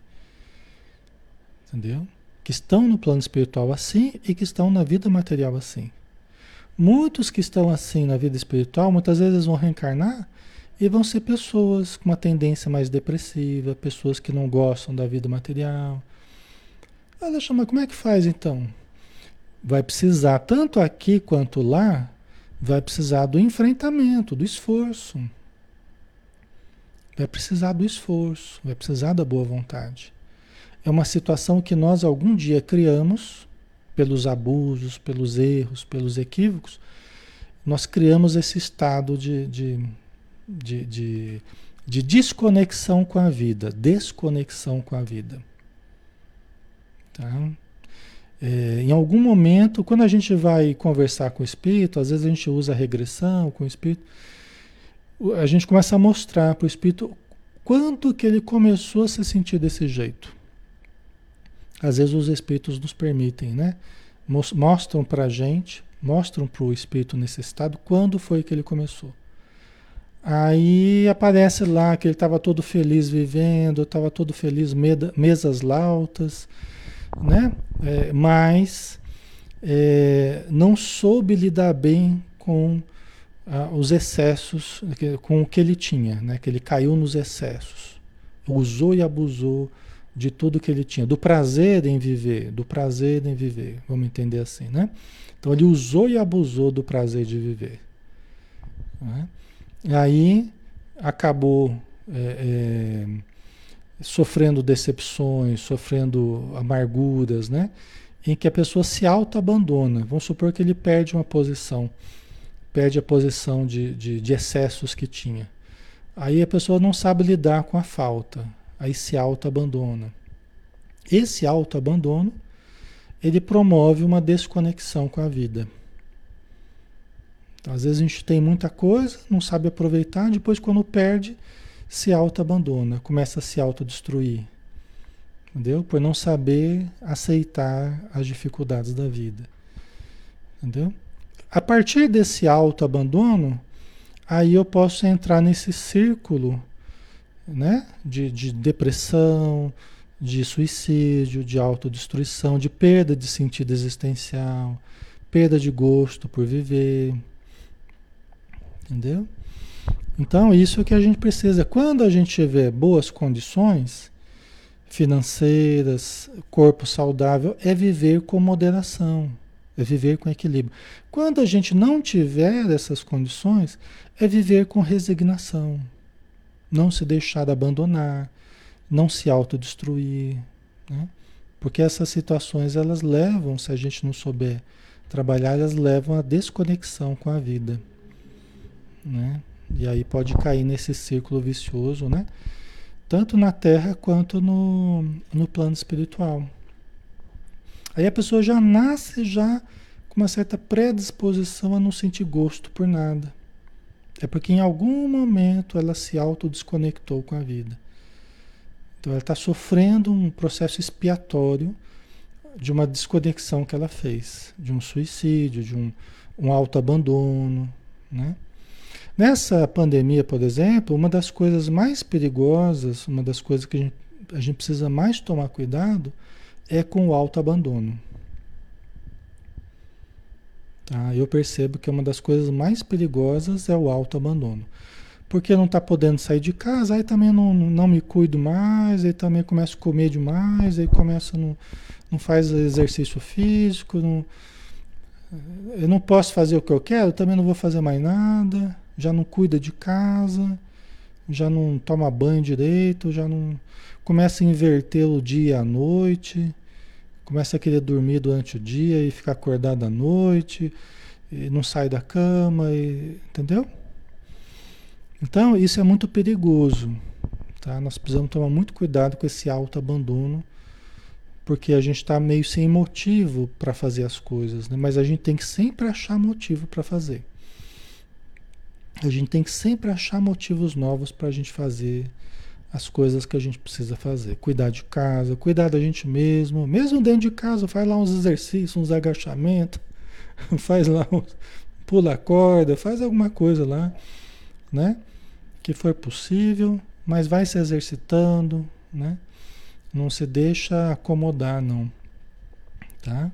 Entendeu? que estão no plano espiritual assim e que estão na vida material assim. Muitos que estão assim na vida espiritual, muitas vezes vão reencarnar e vão ser pessoas com uma tendência mais depressiva, pessoas que não gostam da vida material. Alexandre, mas como é que faz então? Vai precisar, tanto aqui quanto lá, vai precisar do enfrentamento, do esforço. Vai precisar do esforço, vai precisar da boa vontade. É uma situação que nós algum dia criamos, pelos abusos, pelos erros, pelos equívocos, nós criamos esse estado de, de, de, de, de desconexão com a vida, desconexão com a vida. Tá? É, em algum momento, quando a gente vai conversar com o espírito, às vezes a gente usa a regressão com o espírito, a gente começa a mostrar para o espírito quanto que ele começou a se sentir desse jeito. Às vezes os espíritos nos permitem, né? Mostram para a gente, mostram para o espírito nesse estado quando foi que ele começou. Aí aparece lá que ele estava todo feliz vivendo, estava todo feliz, mesas lautas, né? É, mas é, não soube lidar bem com ah, os excessos, com o que ele tinha, né? Que ele caiu nos excessos, usou e abusou de tudo que ele tinha, do prazer em viver, do prazer em viver, vamos entender assim, né? Então ele usou e abusou do prazer de viver. Né? E aí acabou é, é, sofrendo decepções, sofrendo amarguras, né? Em que a pessoa se auto-abandona. Vamos supor que ele perde uma posição, perde a posição de, de, de excessos que tinha. Aí a pessoa não sabe lidar com a falta, aí se auto-abandona. Esse auto-abandono, ele promove uma desconexão com a vida. Às vezes a gente tem muita coisa, não sabe aproveitar, depois quando perde, se auto-abandona, começa a se autodestruir. Entendeu? Por não saber aceitar as dificuldades da vida. Entendeu? A partir desse autoabandono, aí eu posso entrar nesse círculo né? de, de depressão, de suicídio, de autodestruição, de perda de sentido existencial, perda de gosto por viver, Entendeu? Então, isso é que a gente precisa. Quando a gente tiver boas condições financeiras, corpo saudável, é viver com moderação, é viver com equilíbrio. Quando a gente não tiver essas condições, é viver com resignação, não se deixar abandonar, não se autodestruir, né? Porque essas situações elas levam, se a gente não souber trabalhar, elas levam à desconexão com a vida né? E aí pode cair nesse círculo vicioso, né? Tanto na terra quanto no, no plano espiritual. Aí a pessoa já nasce já com uma certa predisposição a não sentir gosto por nada. É porque em algum momento ela se autodesconectou com a vida. Então ela está sofrendo um processo expiatório de uma desconexão que ela fez, de um suicídio, de um, um autoabandono, né? Nessa pandemia, por exemplo, uma das coisas mais perigosas, uma das coisas que a gente, a gente precisa mais tomar cuidado é com o autoabandono. Tá? Eu percebo que uma das coisas mais perigosas é o autoabandono. Porque não está podendo sair de casa, aí também não, não me cuido mais, aí também começo a comer demais, aí começa não, não faz exercício físico, não, eu não posso fazer o que eu quero, também não vou fazer mais nada já não cuida de casa, já não toma banho direito, já não começa a inverter o dia e a noite, começa a querer dormir durante o dia e ficar acordado à noite, e não sai da cama, e, entendeu? Então isso é muito perigoso, tá? Nós precisamos tomar muito cuidado com esse alto abandono, porque a gente está meio sem motivo para fazer as coisas, né? Mas a gente tem que sempre achar motivo para fazer. A gente tem que sempre achar motivos novos para a gente fazer as coisas que a gente precisa fazer. Cuidar de casa, cuidar da gente mesmo. Mesmo dentro de casa, faz lá uns exercícios, uns agachamentos, faz lá uns, pula a corda, faz alguma coisa lá, né? Que for possível, mas vai se exercitando, né? Não se deixa acomodar, não. Tá?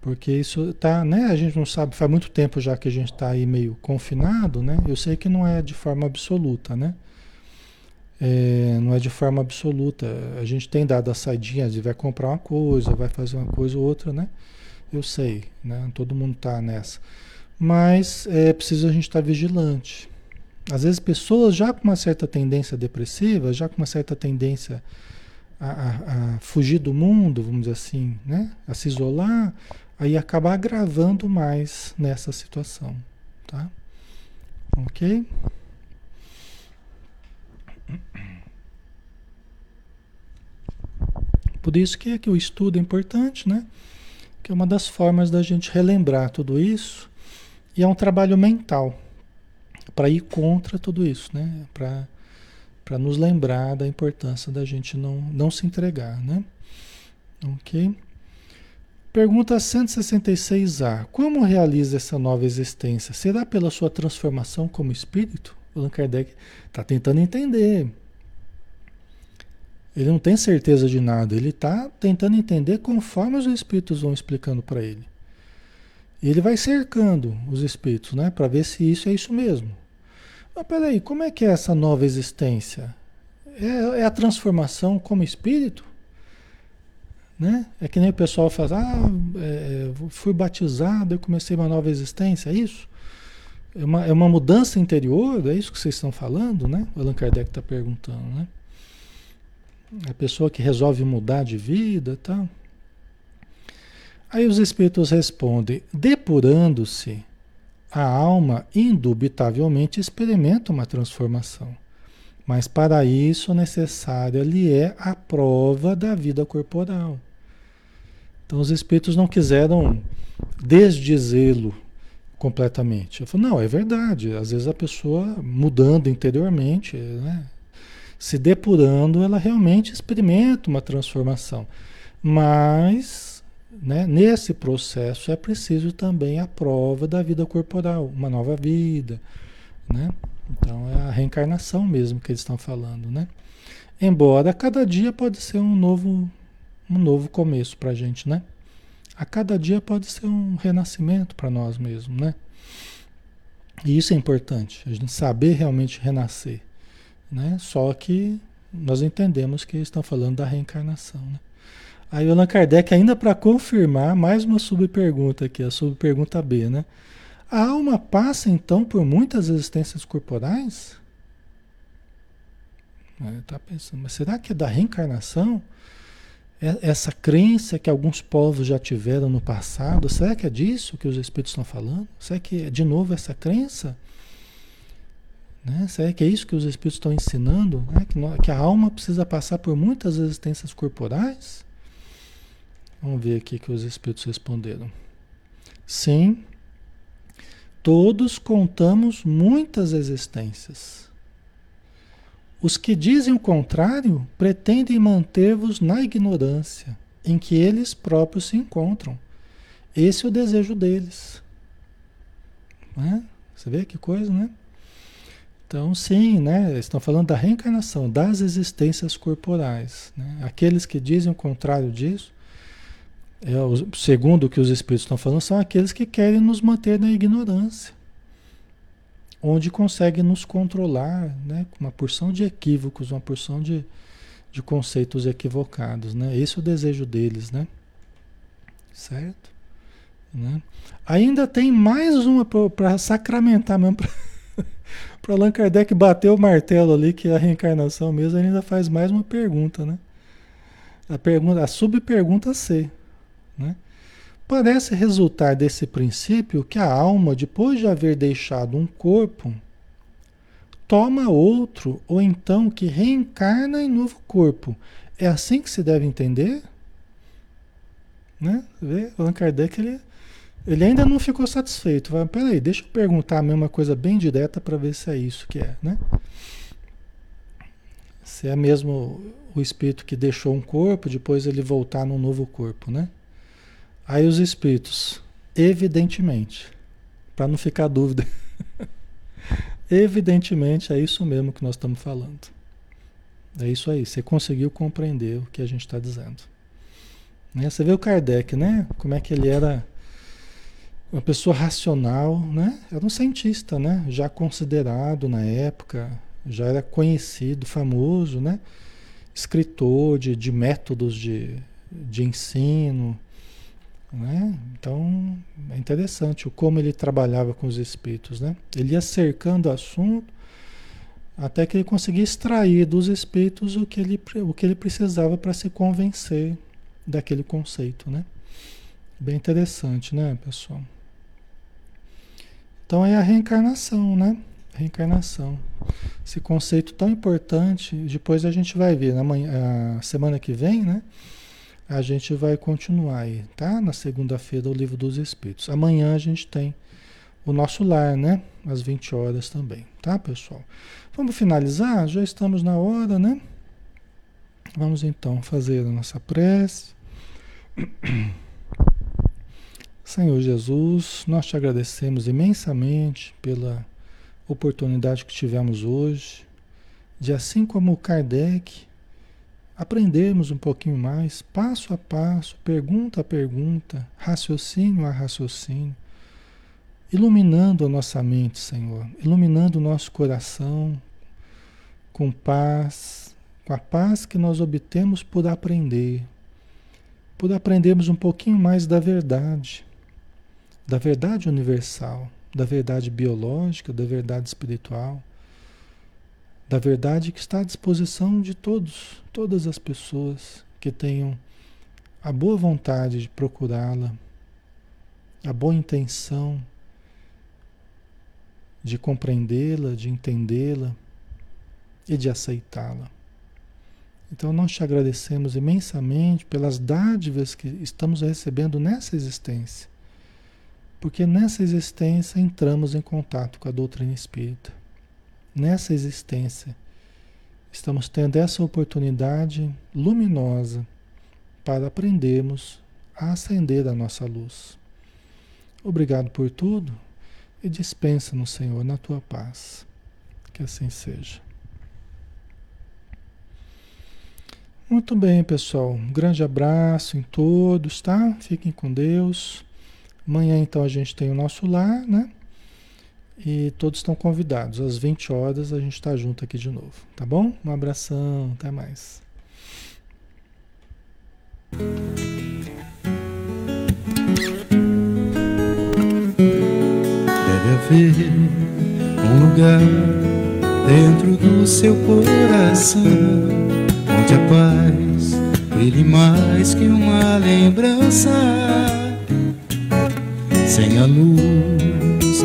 Porque isso tá, né? A gente não sabe, faz muito tempo já que a gente está aí meio confinado, né? Eu sei que não é de forma absoluta, né? É, não é de forma absoluta. A gente tem dado as saidinhas e vai comprar uma coisa, vai fazer uma coisa ou outra, né? Eu sei, né? Todo mundo tá nessa. Mas é preciso a gente estar tá vigilante. Às vezes pessoas já com uma certa tendência depressiva, já com uma certa tendência a, a, a fugir do mundo, vamos dizer assim, né? A se isolar, aí acaba agravando mais nessa situação, tá? Ok? Por isso que, é que o estudo é importante, né? Que é uma das formas da gente relembrar tudo isso. E é um trabalho mental para ir contra tudo isso, né? Para nos lembrar da importância da gente não, não se entregar, né? Ok? Pergunta 166A. Como realiza essa nova existência? Será pela sua transformação como espírito? Allan Kardec está tentando entender. Ele não tem certeza de nada, ele está tentando entender conforme os espíritos vão explicando para ele. Ele vai cercando os espíritos, né, para ver se isso é isso mesmo. Mas peraí, como é que é essa nova existência? É, é a transformação como espírito? Né? É que nem o pessoal fala, ah, é, fui batizado, eu comecei uma nova existência, é isso? É uma, é uma mudança interior, é isso que vocês estão falando, né? O Allan Kardec está perguntando, né? A pessoa que resolve mudar de vida tal. Aí os espíritos respondem: depurando-se, a alma indubitavelmente experimenta uma transformação. Mas para isso necessária lhe é a prova da vida corporal. Então os espíritos não quiseram desdizê-lo completamente. Eu falo, não, é verdade. Às vezes a pessoa mudando interiormente, né, se depurando, ela realmente experimenta uma transformação. Mas né, nesse processo é preciso também a prova da vida corporal, uma nova vida. Né? Então é a reencarnação mesmo que eles estão falando. Né? Embora cada dia pode ser um novo, um novo começo para a gente, né? A cada dia pode ser um renascimento para nós mesmos, né? E isso é importante, a gente saber realmente renascer, né? Só que nós entendemos que estão falando da reencarnação, né? Aí Allan Kardec, ainda para confirmar, mais uma subpergunta aqui, a subpergunta B, né? A alma passa então por muitas existências corporais? Está pensando, mas será que é da reencarnação? É, essa crença que alguns povos já tiveram no passado, será que é disso que os espíritos estão falando? Será que é de novo essa crença? Né? Será que é isso que os espíritos estão ensinando? Né? Que, que a alma precisa passar por muitas existências corporais? Vamos ver aqui que os espíritos responderam. Sim, todos contamos muitas existências. Os que dizem o contrário pretendem manter-vos na ignorância em que eles próprios se encontram. Esse é o desejo deles. Né? Você vê que coisa, né? Então, sim, né? Estão falando da reencarnação, das existências corporais. Né? Aqueles que dizem o contrário disso, é, segundo o que os espíritos estão falando, são aqueles que querem nos manter na ignorância onde consegue nos controlar, né, com uma porção de equívocos, uma porção de, de conceitos equivocados, né? Esse é o desejo deles, né? Certo? Né? Ainda tem mais uma para sacramentar mesmo, para Allan Kardec bater o martelo ali, que é a reencarnação mesmo, ele ainda faz mais uma pergunta, né? A, pergunta, a subpergunta C, né? Parece resultar desse princípio que a alma, depois de haver deixado um corpo, toma outro, ou então que reencarna em novo corpo. É assim que se deve entender? Né? Vê? Allan Kardec ele, ele ainda não ficou satisfeito. Vai, peraí, deixa eu perguntar a mesma coisa bem direta para ver se é isso que é. Né? Se é mesmo o espírito que deixou um corpo, depois ele voltar num novo corpo, né? Aí os espíritos, evidentemente, para não ficar dúvida, evidentemente é isso mesmo que nós estamos falando. É isso aí, você conseguiu compreender o que a gente está dizendo. Né? Você vê o Kardec, né? Como é que ele era uma pessoa racional, né? Era um cientista, né? Já considerado na época, já era conhecido, famoso, né? Escritor de, de métodos de, de ensino, né? Então é interessante o como ele trabalhava com os espíritos. Né? Ele ia cercando o assunto até que ele conseguia extrair dos espíritos o que ele, o que ele precisava para se convencer daquele conceito. Né? Bem interessante, né, pessoal? Então é a reencarnação, né? Reencarnação. Esse conceito tão importante, depois a gente vai ver na manhã, semana que vem, né? A gente vai continuar aí, tá? Na segunda-feira, o Livro dos Espíritos. Amanhã a gente tem o nosso lar, né? Às 20 horas também, tá, pessoal? Vamos finalizar? Já estamos na hora, né? Vamos então fazer a nossa prece. Senhor Jesus, nós te agradecemos imensamente pela oportunidade que tivemos hoje de, assim como Kardec, aprendermos um pouquinho mais, passo a passo, pergunta a pergunta, raciocínio a raciocínio, iluminando a nossa mente, Senhor, iluminando o nosso coração com paz, com a paz que nós obtemos por aprender, por aprendermos um pouquinho mais da verdade, da verdade universal, da verdade biológica, da verdade espiritual, da verdade que está à disposição de todos, todas as pessoas que tenham a boa vontade de procurá-la, a boa intenção de compreendê-la, de entendê-la e de aceitá-la. Então nós te agradecemos imensamente pelas dádivas que estamos recebendo nessa existência. Porque nessa existência entramos em contato com a doutrina espírita. Nessa existência estamos tendo essa oportunidade luminosa para aprendermos a acender a nossa luz. Obrigado por tudo e dispensa no Senhor na tua paz. Que assim seja. Muito bem, pessoal. Um grande abraço em todos, tá? Fiquem com Deus. Amanhã, então, a gente tem o nosso lar, né? E todos estão convidados. Às 20 horas a gente está junto aqui de novo, tá bom? Um abração, até mais. haver um lugar dentro do seu coração onde a paz brilhe mais que uma lembrança. Sem a luz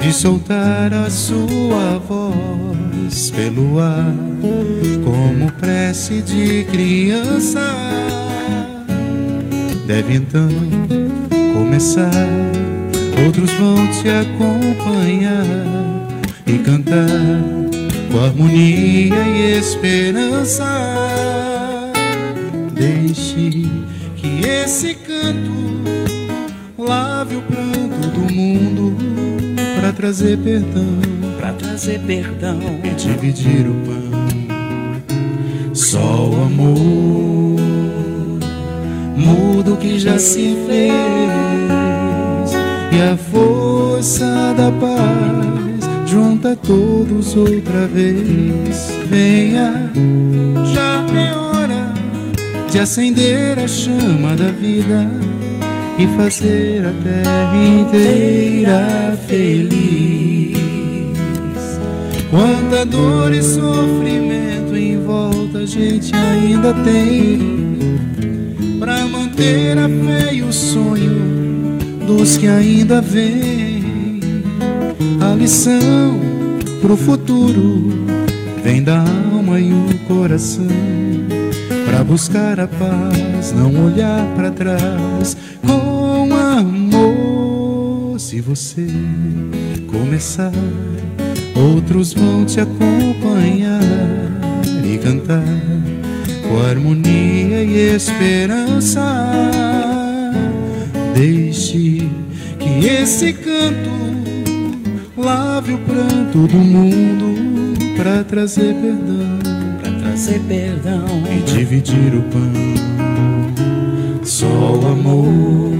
de soltar a sua voz pelo ar, como prece de criança, deve então começar. Outros vão te acompanhar e cantar com harmonia e esperança. Deixe que esse canto lave o pranto do mundo para trazer perdão, para trazer perdão e dividir o pão. Só o amor muda o que já se fez e a força da paz junta todos outra vez. Venha, já é hora de acender a chama da vida e fazer a terra inteira feliz. Quanta dor e sofrimento em volta a gente ainda tem para manter a fé e o sonho dos que ainda vêm a lição pro futuro vem da alma e o coração. Pra buscar a paz, não olhar para trás. Se você começar, outros vão te acompanhar e cantar com harmonia e esperança Deixe que esse canto lave o pranto do mundo para trazer perdão, para trazer perdão e dividir o pão. Só o amor